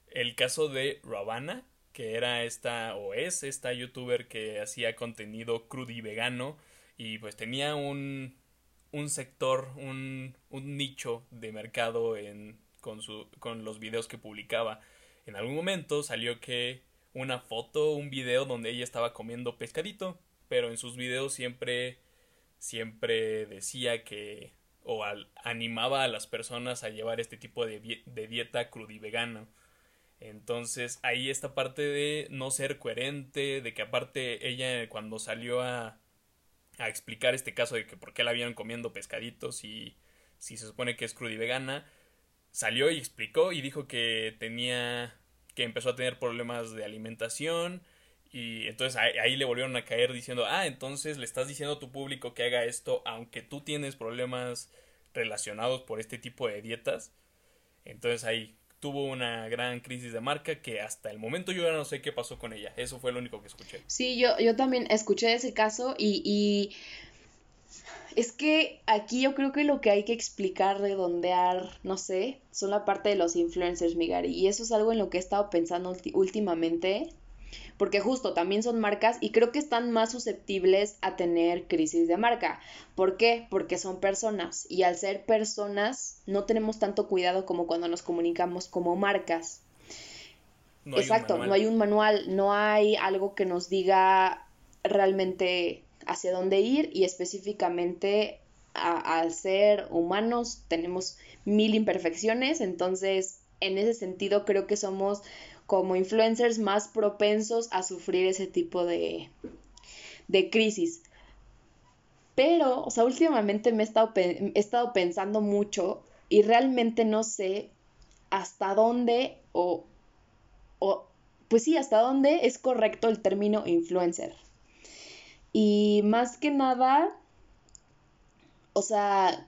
El caso de Ravana, que era esta o es esta youtuber que hacía contenido crudo y vegano y pues tenía un, un sector, un, un nicho de mercado en, con, su, con los videos que publicaba. En algún momento salió que una foto, un video donde ella estaba comiendo pescadito, pero en sus videos siempre siempre decía que o animaba a las personas a llevar este tipo de, de dieta crudivegana. Entonces ahí esta parte de no ser coherente, de que aparte ella cuando salió a, a explicar este caso de que por qué la habían comiendo pescaditos y si se supone que es crudivegana, salió y explicó y dijo que tenía que empezó a tener problemas de alimentación y entonces ahí, le volvieron a caer diciendo, ah, entonces le estás diciendo a tu público que haga esto aunque tú tienes problemas relacionados por este tipo de dietas. Entonces ahí tuvo una gran crisis de marca que hasta el momento yo ya no sé qué pasó con ella. Eso fue lo único que escuché. Sí, yo, yo también escuché ese caso y, y es que aquí yo creo que lo que hay que explicar, redondear, no sé, son la parte de los influencers, Migari. Y eso es algo en lo que he estado pensando últimamente. Porque justo también son marcas y creo que están más susceptibles a tener crisis de marca. ¿Por qué? Porque son personas y al ser personas no tenemos tanto cuidado como cuando nos comunicamos como marcas. Exacto, no hay un manual, no hay algo que nos diga realmente hacia dónde ir y específicamente a, ser humanos, tenemos mil imperfecciones, entonces en ese sentido creo que somos como influencers más propensos a sufrir ese tipo de, de crisis. Pero, o sea, últimamente me he estado, he estado pensando mucho y realmente no sé hasta dónde o, o, pues sí, hasta dónde es correcto el término influencer. Y más que nada, o sea,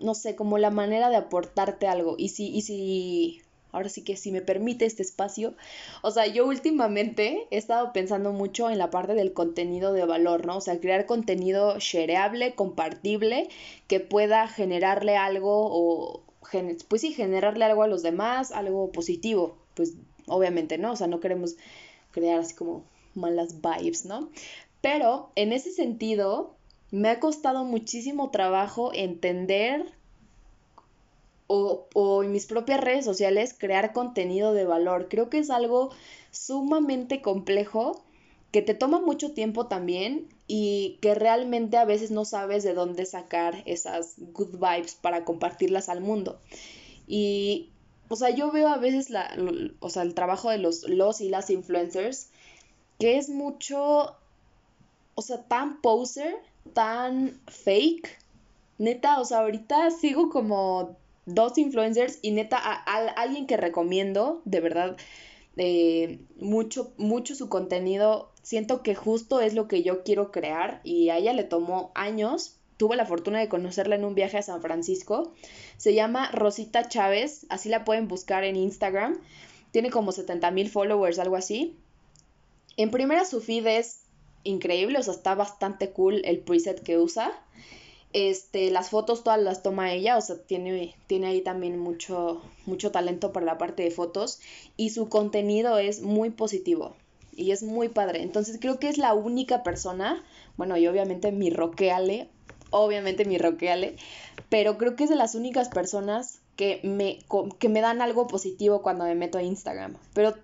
no sé, como la manera de aportarte algo. Y si, y si, ahora sí que si me permite este espacio, o sea, yo últimamente he estado pensando mucho en la parte del contenido de valor, ¿no? O sea, crear contenido shareable, compartible, que pueda generarle algo o, pues sí, generarle algo a los demás, algo positivo, pues obviamente, ¿no? O sea, no queremos crear así como malas vibes, ¿no? Pero en ese sentido, me ha costado muchísimo trabajo entender o, o, en mis propias redes sociales crear contenido de valor. Creo que es algo sumamente complejo que te toma mucho tiempo también y que realmente a veces no sabes de dónde sacar esas good vibes para compartirlas al mundo. Y, o sea, yo veo a veces la, o sea, el trabajo de los, los y las influencers, que es mucho, o sea, tan poser, tan fake. Neta, o sea, ahorita sigo como dos influencers y neta, a, alguien que recomiendo, de verdad, eh, mucho, mucho su contenido. Siento que justo es lo que yo quiero crear y a ella le tomó años. Tuve la fortuna de conocerla en un viaje a San Francisco. Se llama Rosita Chávez, así la pueden buscar en Instagram. Tiene como 70 mil followers, algo así. En primera su feed es increíble, o sea, está bastante cool el preset que usa. Este, las fotos todas las toma ella, o sea, tiene, tiene ahí también mucho, mucho talento para la parte de fotos y su contenido es muy positivo y es muy padre. Entonces creo que es la única persona, bueno, y obviamente mi roqueale, obviamente mi roqueale, pero creo que es de las únicas personas que me, que me dan algo positivo cuando me meto a Instagram. Pero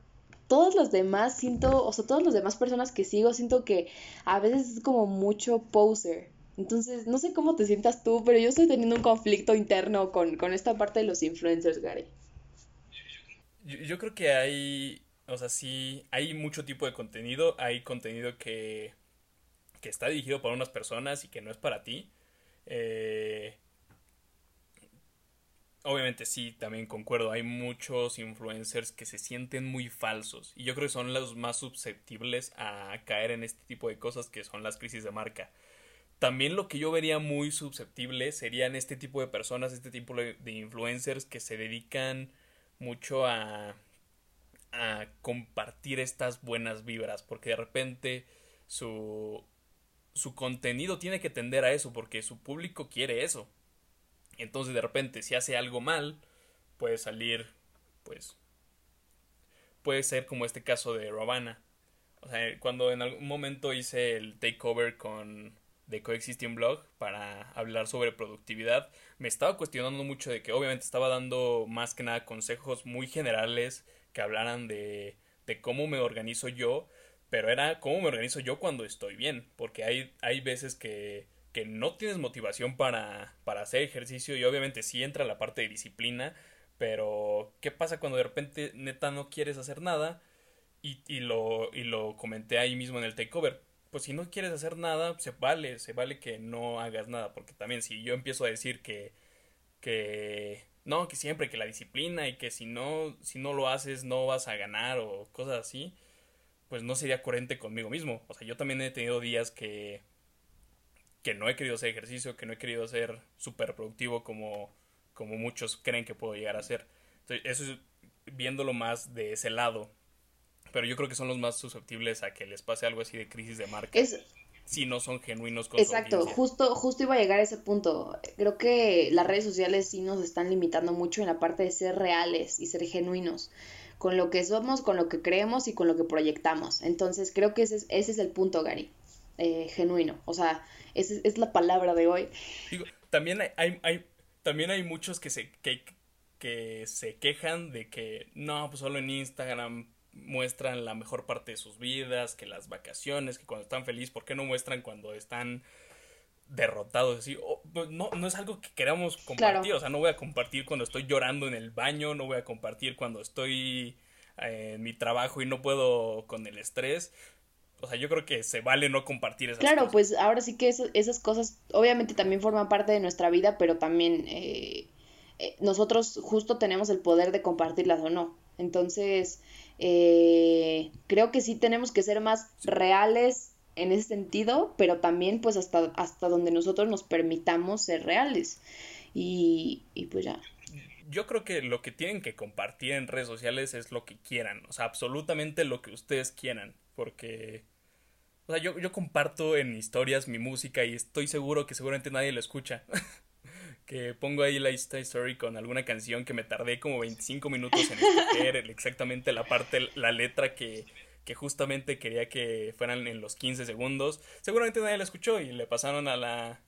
todos los demás siento, o sea, todas las demás personas que sigo, siento que a veces es como mucho poser. Entonces, no sé cómo te sientas tú, pero yo estoy teniendo un conflicto interno con, esta parte de los influencers, Gary. Yo, creo que hay, o sea, sí, hay mucho tipo de contenido. Hay contenido que, que está dirigido para unas personas y que no es para ti. Eh, obviamente sí, también concuerdo. Hay muchos influencers que se sienten muy falsos. Y yo creo que son los más susceptibles a caer en este tipo de cosas que son las crisis de marca. También lo que yo vería muy susceptible serían este tipo de personas, este tipo de influencers que se dedican mucho a, a compartir estas buenas vibras, porque de repente su, su contenido tiene que tender a eso, porque su público quiere eso. Entonces de repente si hace algo mal, puede salir, pues, puede ser como este caso de Robana. O sea, cuando en algún momento hice el takeover con de Coexisting Blog para hablar sobre productividad, me estaba cuestionando mucho de que obviamente estaba dando más que nada consejos muy generales que hablaran de, de cómo me organizo yo, pero era cómo me organizo yo cuando estoy bien, porque hay, hay veces que, que no tienes motivación para, para hacer ejercicio y obviamente sí entra la parte de disciplina, pero ¿qué pasa cuando de repente neta no quieres hacer nada? Y, y, lo, y lo comenté ahí mismo en el takeover pues si no quieres hacer nada, se vale, se vale que no hagas nada, porque también si yo empiezo a decir que, que, no, que siempre, que la disciplina y que si no, si no lo haces no vas a ganar o cosas así, pues no sería coherente conmigo mismo. O sea, yo también he tenido días que, que no he querido hacer ejercicio, que no he querido ser súper productivo como, como muchos creen que puedo llegar a ser. Entonces, eso es viéndolo más de ese lado pero yo creo que son los más susceptibles a que les pase algo así de crisis de marca. Si no son genuinos con Exacto, justo, justo iba a llegar a ese punto. Creo que las redes sociales sí nos están limitando mucho en la parte de ser reales y ser genuinos con lo que somos, con lo que creemos y con lo que proyectamos. Entonces creo que ese es, ese es el punto, Gary. Eh, genuino. O sea, esa es la palabra de hoy. Digo, también hay, hay, también hay muchos que se, que, que se quejan de que no, pues solo en Instagram muestran la mejor parte de sus vidas, que las vacaciones, que cuando están felices, ¿por qué no muestran cuando están derrotados, así, pues, no, no es algo que queramos compartir, o sea, no voy a compartir cuando estoy llorando en el baño, no voy a compartir cuando estoy en mi trabajo y no puedo con el estrés. O sea, yo creo que se vale no compartir esas claro, pues ahora sí que esas cosas obviamente también forman parte de nuestra vida, pero también eh, eh, nosotros justo tenemos el poder de compartirlas o no. Entonces, eh, creo que sí tenemos que ser más reales en ese sentido, pero también pues hasta, hasta donde nosotros nos permitamos ser reales. Y, y pues ya yo creo que lo que tienen que compartir en redes sociales es lo que quieran, o sea, absolutamente lo que ustedes quieran, porque, o sea, yo, yo comparto en historias mi música y estoy seguro que seguramente nadie lo escucha. que pongo ahí la Insta Story con alguna canción que me tardé como 25 minutos en escoger exactamente la parte, la letra que, que justamente quería que fueran en los 15 segundos. Seguramente nadie la escuchó y le pasaron a la,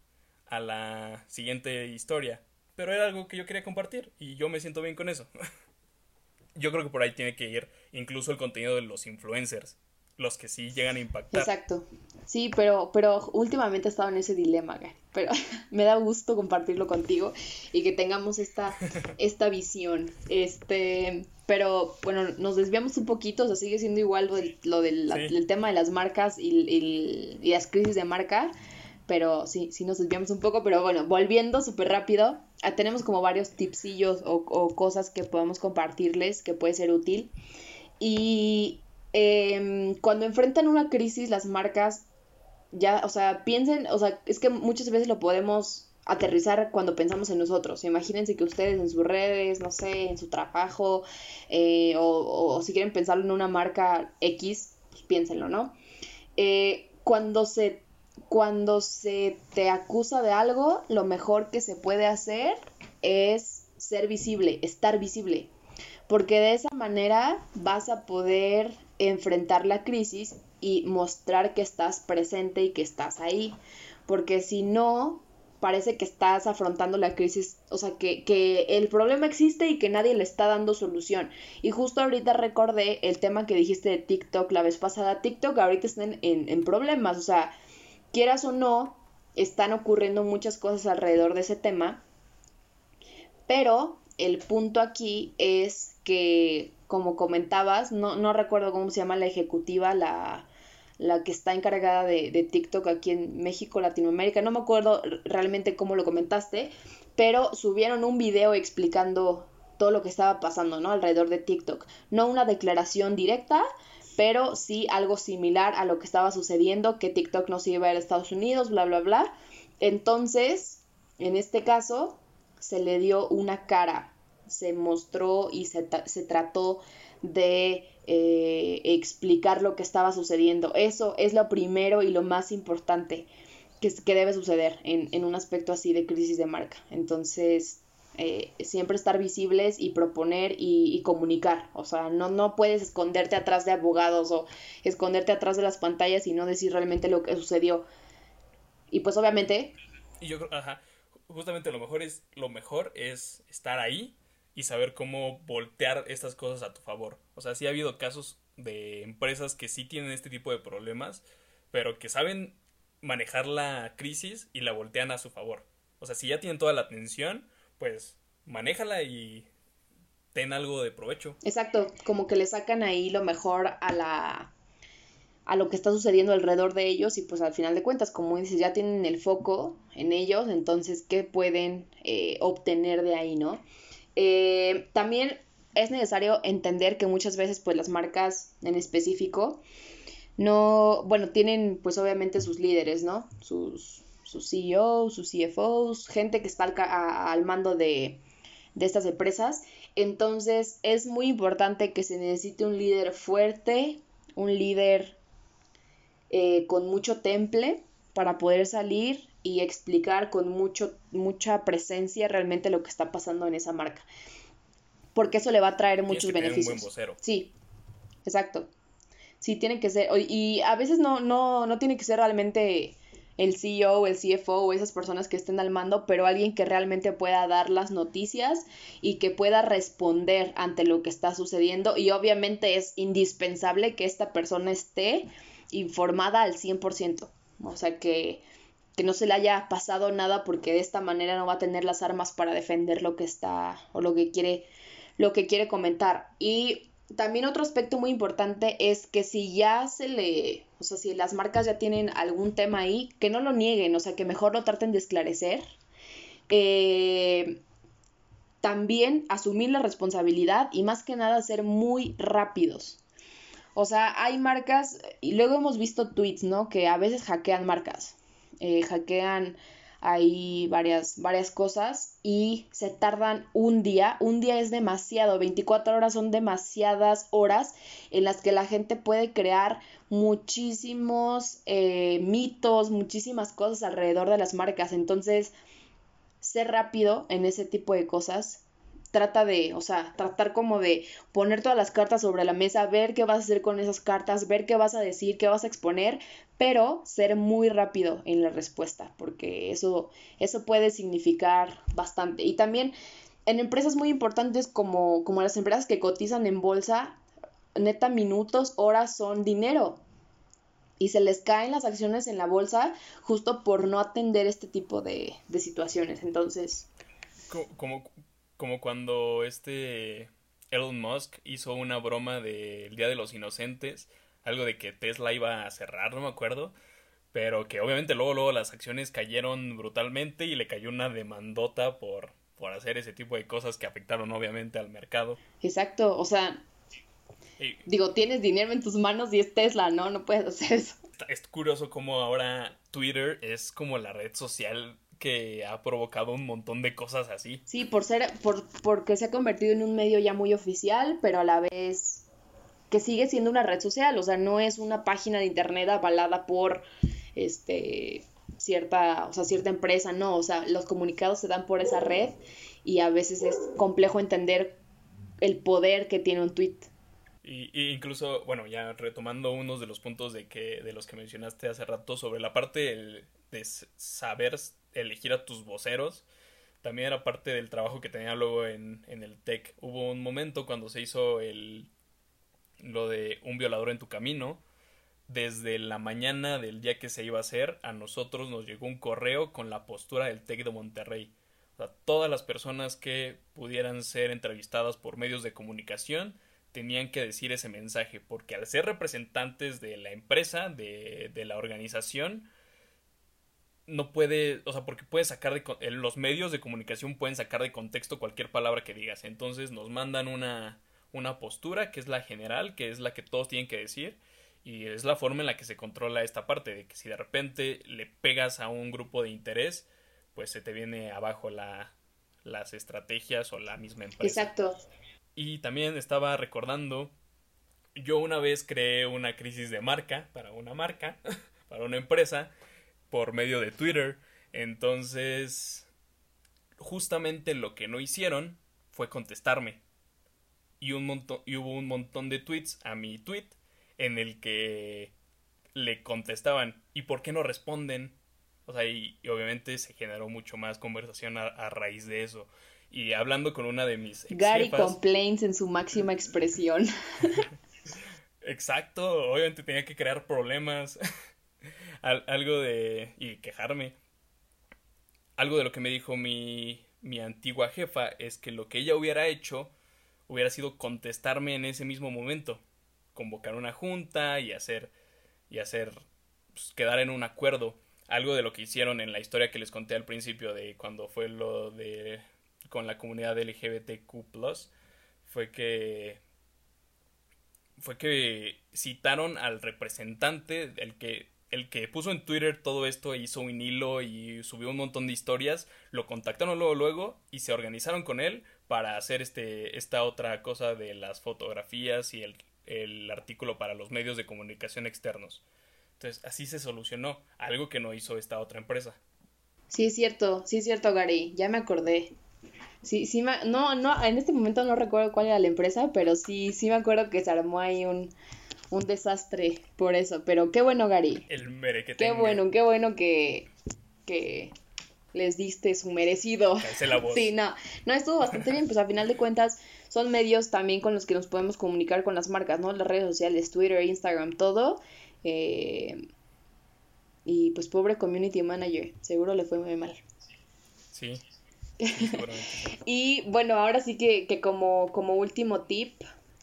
a la siguiente historia pero era algo que yo quería compartir y yo me siento bien con eso. yo creo que por ahí tiene que ir incluso el contenido de los influencers, los que sí llegan a impactar. Exacto. Sí, pero, pero últimamente he estado en ese dilema, pero me da gusto compartirlo contigo y que tengamos esta, esta visión. Este, pero bueno, nos desviamos un poquito, o sea, sigue siendo igual lo del, tema de las marcas y, y, y las crisis de marca pero sí, sí nos desviamos un poco, pero bueno, volviendo súper rápido, ah, tenemos como varios tipsillos o, o, cosas que podemos compartirles que puede ser útil. Y em, cuando enfrentan una crisis, las marcas ya, o sea, piensen, o sea, es que muchas veces lo podemos aterrizar cuando pensamos en nosotros. Imagínense que ustedes en sus redes, no sé, en su trabajo, eh, o, o, si quieren pensarlo en una marca X, pues piénsenlo, ¿no? Eh, cuando se cuando se te acusa de algo, lo mejor que se puede hacer es ser visible, estar visible, porque de esa manera vas a poder enfrentar la crisis y mostrar que estás presente y que estás ahí, porque si no, parece que estás afrontando la crisis, o sea, que, que, el problema existe y que nadie le está dando solución. Y justo ahorita recordé el tema que dijiste de TikTok la vez pasada, TikTok ahorita está en, en problemas, o sea, quieras o no, están ocurriendo muchas cosas alrededor de ese tema, pero el punto aquí es que, como comentabas, no, no recuerdo cómo se llama la ejecutiva, la, la que está encargada de, de, TikTok aquí en México, Latinoamérica, no me acuerdo realmente cómo lo comentaste, pero subieron un video explicando todo lo que estaba pasando, ¿no? Alrededor de TikTok. No una declaración directa, pero sí algo similar a lo que estaba sucediendo, que TikTok no se iba a ir a Estados Unidos, bla, bla, bla. Entonces, en este caso, se le dio una cara, se mostró y se, se trató de eh, explicar lo que estaba sucediendo. Eso es lo primero y lo más importante que, que debe suceder en, en un aspecto así de crisis de marca. Entonces, eh, siempre estar visibles y proponer y, comunicar. O sea, no, no puedes esconderte atrás de abogados o esconderte atrás de las pantallas y no decir realmente lo que sucedió. Y pues obviamente... Y yo creo, ajá, justamente lo mejor es, lo mejor es estar ahí y saber cómo voltear estas cosas a tu favor. O sea, sí ha habido casos de empresas que sí tienen este tipo de problemas, pero que saben manejar la crisis y la voltean a su favor. O sea, si ya tienen toda la atención, pues manéjala y ten algo de provecho. Exacto, como que le sacan ahí lo mejor a la a lo que está sucediendo alrededor de ellos y pues al final de cuentas, como dices, ya tienen el foco en ellos, entonces, ¿qué pueden eh, obtener de ahí, no? Eh, también es necesario entender que muchas veces pues las marcas en específico no, bueno, tienen pues obviamente sus líderes, ¿no? Sus, sus CEOs, sus CFOs, gente que está al, mando de, estas empresas. Entonces es muy importante que se necesite un líder fuerte, un líder eh, con mucho temple para poder salir y explicar con mucho, mucha presencia realmente lo que está pasando en esa marca. Porque eso le va a traer muchos beneficios. Sí, exacto. Sí, tiene que ser. Y a veces no, no, no tiene que ser realmente el CEO, el CFO o esas personas que estén al mando, pero alguien que realmente pueda dar las noticias y que pueda responder ante lo que está sucediendo. Y obviamente es indispensable que esta persona esté informada al 100%. O sea, que, que no se le haya pasado nada porque de esta manera no va a tener las armas para defender lo que está o lo que quiere lo que quiere comentar y también otro aspecto muy importante es que si ya se le, o sea, si las marcas ya tienen algún tema ahí, que no lo nieguen, o sea, que mejor lo traten de esclarecer. Eh, también asumir la responsabilidad y más que nada ser muy rápidos. O sea, hay marcas, y luego hemos visto tweets, ¿no? Que a veces hackean marcas, eh, hackean hay varias, varias cosas y se tardan un día. Un día es demasiado, 24 horas son demasiadas horas en las que la gente puede crear muchísimos eh, mitos, muchísimas cosas alrededor de las marcas. Entonces, ser rápido en ese tipo de cosas trata de, o sea, tratar como de poner todas las cartas sobre la mesa, ver qué vas a hacer con esas cartas, ver qué vas a decir, qué vas a exponer, pero ser muy rápido en la respuesta, porque eso, eso puede significar bastante. Y también en empresas muy importantes como, como las empresas que cotizan en bolsa, neta minutos, horas son dinero. Y se les caen las acciones en la bolsa justo por no atender este tipo de, de situaciones. Entonces... Como, como cuando este Elon Musk hizo una broma del Día de los Inocentes, algo de que Tesla iba a cerrar, no me acuerdo, pero que obviamente luego, luego las acciones cayeron brutalmente y le cayó una demandota por, por hacer ese tipo de cosas que afectaron obviamente al mercado. Exacto, o sea, digo, tienes dinero en tus manos y es Tesla, ¿no? No puedes hacer eso. Es curioso cómo ahora Twitter es como la red social que ha provocado un montón de cosas así. Sí, por ser, por, porque se ha convertido en un medio ya muy oficial, pero a la vez que sigue siendo una red social, o sea, no es una página de internet avalada por este cierta, o sea, cierta empresa, no, o sea, los comunicados se dan por esa red y a veces es complejo entender el poder que tiene un tweet. Y, incluso, bueno, ya retomando unos de los puntos de que de los que mencionaste hace rato sobre la parte de saber elegir a tus voceros. También era parte del trabajo que tenía luego en, en el TEC. Hubo un momento cuando se hizo el lo de un violador en tu camino. Desde la mañana del día que se iba a hacer, a nosotros nos llegó un correo con la postura del TEC de Monterrey. O sea, todas las personas que pudieran ser entrevistadas por medios de comunicación tenían que decir ese mensaje, porque al ser representantes de la empresa, de, de la organización, no puede, o sea, porque puede sacar de los medios de comunicación pueden sacar de contexto cualquier palabra que digas. Entonces nos mandan una una postura que es la general, que es la que todos tienen que decir y es la forma en la que se controla esta parte de que si de repente le pegas a un grupo de interés, pues se te viene abajo la las estrategias o la misma empresa. Exacto. Y también estaba recordando yo una vez creé una crisis de marca para una marca, para una empresa por medio de Twitter. Entonces, justamente lo que no hicieron fue contestarme. Y, un montón, y hubo un montón de tweets a mi tweet en el que le contestaban, ¿y por qué no responden? O sea, y, obviamente se generó mucho más conversación a, raíz de eso. Y hablando con una de mis ex Gary complaints en su máxima expresión. Exacto, obviamente tenía que crear problemas. algo de... y quejarme. Algo de lo que me dijo mi, mi antigua jefa es que lo que ella hubiera hecho hubiera sido contestarme en ese mismo momento, convocar una junta y hacer y hacer pues, quedar en un acuerdo, algo de lo que hicieron en la historia que les conté al principio de cuando fue lo de con la comunidad LGBTQ+ fue que fue que citaron al representante el que el que puso en Twitter todo esto e hizo un hilo y subió un montón de historias, lo contactaron luego luego y se organizaron con él para hacer este esta otra cosa de las fotografías y el, el artículo para los medios de comunicación externos. Entonces, así se solucionó, algo que no hizo esta otra empresa. Sí, es cierto, sí es cierto, Gary, ya me acordé. Sí, sí, no, no, en este momento no recuerdo cuál era la empresa, pero sí, sí me acuerdo que se armó ahí un, un desastre por eso. Pero qué bueno, Gary. El mere que Qué bueno, qué bueno que, que les diste su merecido. La voz. Sí, no, no, estuvo bastante bien, pues a final de cuentas son medios también con los que nos podemos comunicar con las marcas, ¿no? Las redes sociales, Twitter, Instagram, todo. Eh, Y pues pobre community manager, seguro le fue muy mal. Sí. y bueno, ahora sí que, que como, como último tip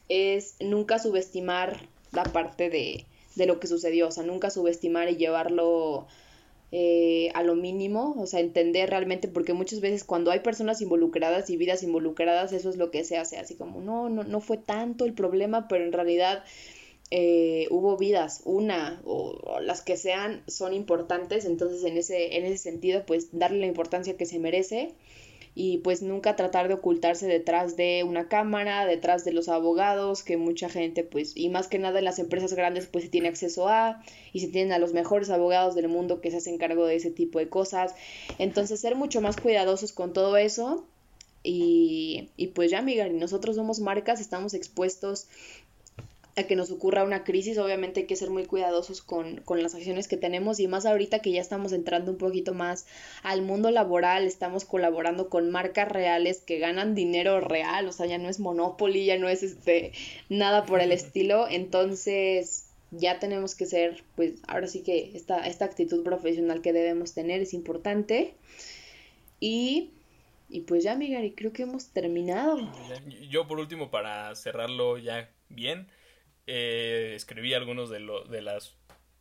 es nunca subestimar la parte de, de lo que sucedió, o sea, nunca subestimar y llevarlo eh, a lo mínimo, o sea, entender realmente, porque muchas veces cuando hay personas involucradas y vidas involucradas, eso es lo que se hace, así como, no, no, no fue tanto el problema, pero en realidad eh, hubo vidas, una o, las que sean, son importantes, entonces en ese, en ese sentido, pues darle la importancia que se merece y pues nunca tratar de ocultarse detrás de una cámara, detrás de los abogados, que mucha gente pues, y más que nada en las empresas grandes pues se tiene acceso a y se tienen a los mejores abogados del mundo que se hacen cargo de ese tipo de cosas. Entonces ser mucho más cuidadosos con todo eso y, y pues ya, amiga, nosotros somos marcas, estamos expuestos a que nos ocurra una crisis, obviamente hay que ser muy cuidadosos con, con, las acciones que tenemos y más ahorita que ya estamos entrando un poquito más al mundo laboral, estamos colaborando con marcas reales que ganan dinero real, o sea, ya no es Monopoly, ya no es este nada por el estilo, entonces ya tenemos que ser, pues ahora sí que esta, esta actitud profesional que debemos tener es importante y y pues ya, Migari, creo que hemos terminado. Yo por último, para cerrarlo ya bien, eh, escribí algunos de, lo, de, las,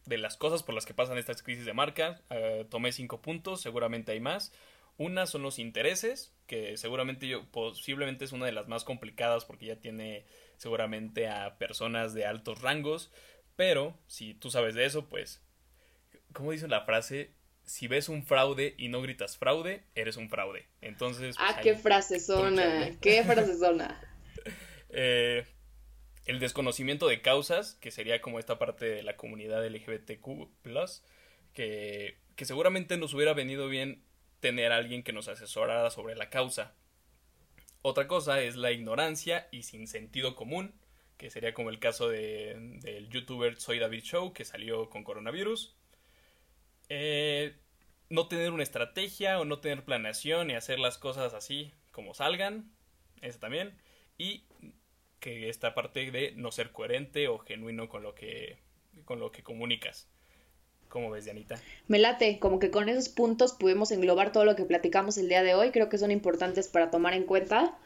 de las cosas por las que pasan estas crisis de marca. Eh, tomé cinco puntos, seguramente hay más. Una son los intereses, que seguramente yo, posiblemente es una de las más complicadas porque ya tiene seguramente a personas de altos rangos. Pero si tú sabes de eso, pues, ¿cómo dice la frase? Si ves un fraude y no gritas fraude, eres un fraude. Entonces. Pues, ah, qué frase zona, qué frase zona. eh, el desconocimiento de causas, que sería como esta parte de la comunidad LGBTQ, que, que seguramente nos hubiera venido bien tener a alguien que nos asesorara sobre la causa. Otra cosa es la ignorancia y sin sentido común, que sería como el caso de, del youtuber Soy David Show, que salió con coronavirus. Eh, no tener una estrategia o no tener planeación y hacer las cosas así como salgan, eso también. Y que esta parte de no ser coherente o genuino con lo que, con lo que comunicas. ¿Cómo ves, Dianita? Me late, como que con esos puntos pudimos englobar todo lo que platicamos el día de hoy. Creo que son importantes para tomar en cuenta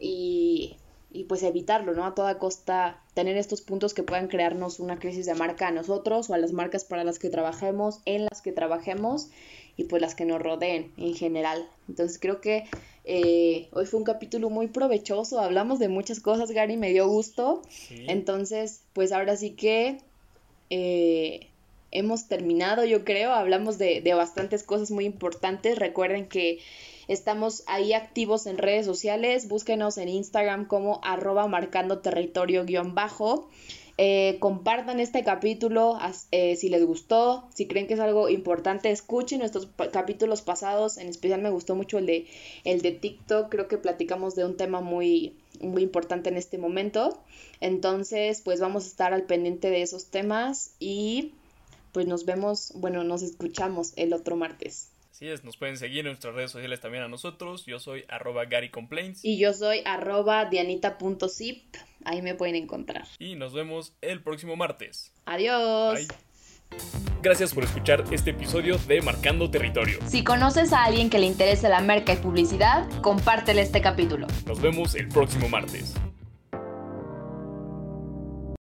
y, y pues evitarlo, ¿no? A toda costa tener estos puntos que puedan crearnos una crisis de marca a nosotros o a las marcas para las que trabajemos, en las que trabajemos y pues las que nos rodeen en general. Entonces creo que eh, hoy fue un capítulo muy provechoso, hablamos de muchas cosas, Gary, me dio gusto. Entonces, pues ahora sí que eh, hemos terminado, yo creo, hablamos de, de bastantes cosas muy importantes. Recuerden que estamos ahí activos en redes sociales, búsquenos en Instagram como arroba marcando territorio guion bajo. Eh, compartan este capítulo eh, si les gustó, si creen que es algo importante, escuchen nuestros capítulos pasados, en especial me gustó mucho el de, el de TikTok, creo que platicamos de un tema muy, muy importante en este momento, entonces pues vamos a estar al pendiente de esos temas y pues nos vemos, bueno, nos escuchamos el otro martes. Así es, nos pueden seguir en nuestras redes sociales también a nosotros. Yo soy arroba Gary Complaints. Y yo soy arroba dianita.zip. Ahí me pueden encontrar. Y nos vemos el próximo martes. Adiós. Gracias por escuchar este episodio de Marcando Territorio. Si conoces a alguien que le interese la marca y publicidad, compártele este capítulo. Nos vemos el próximo martes.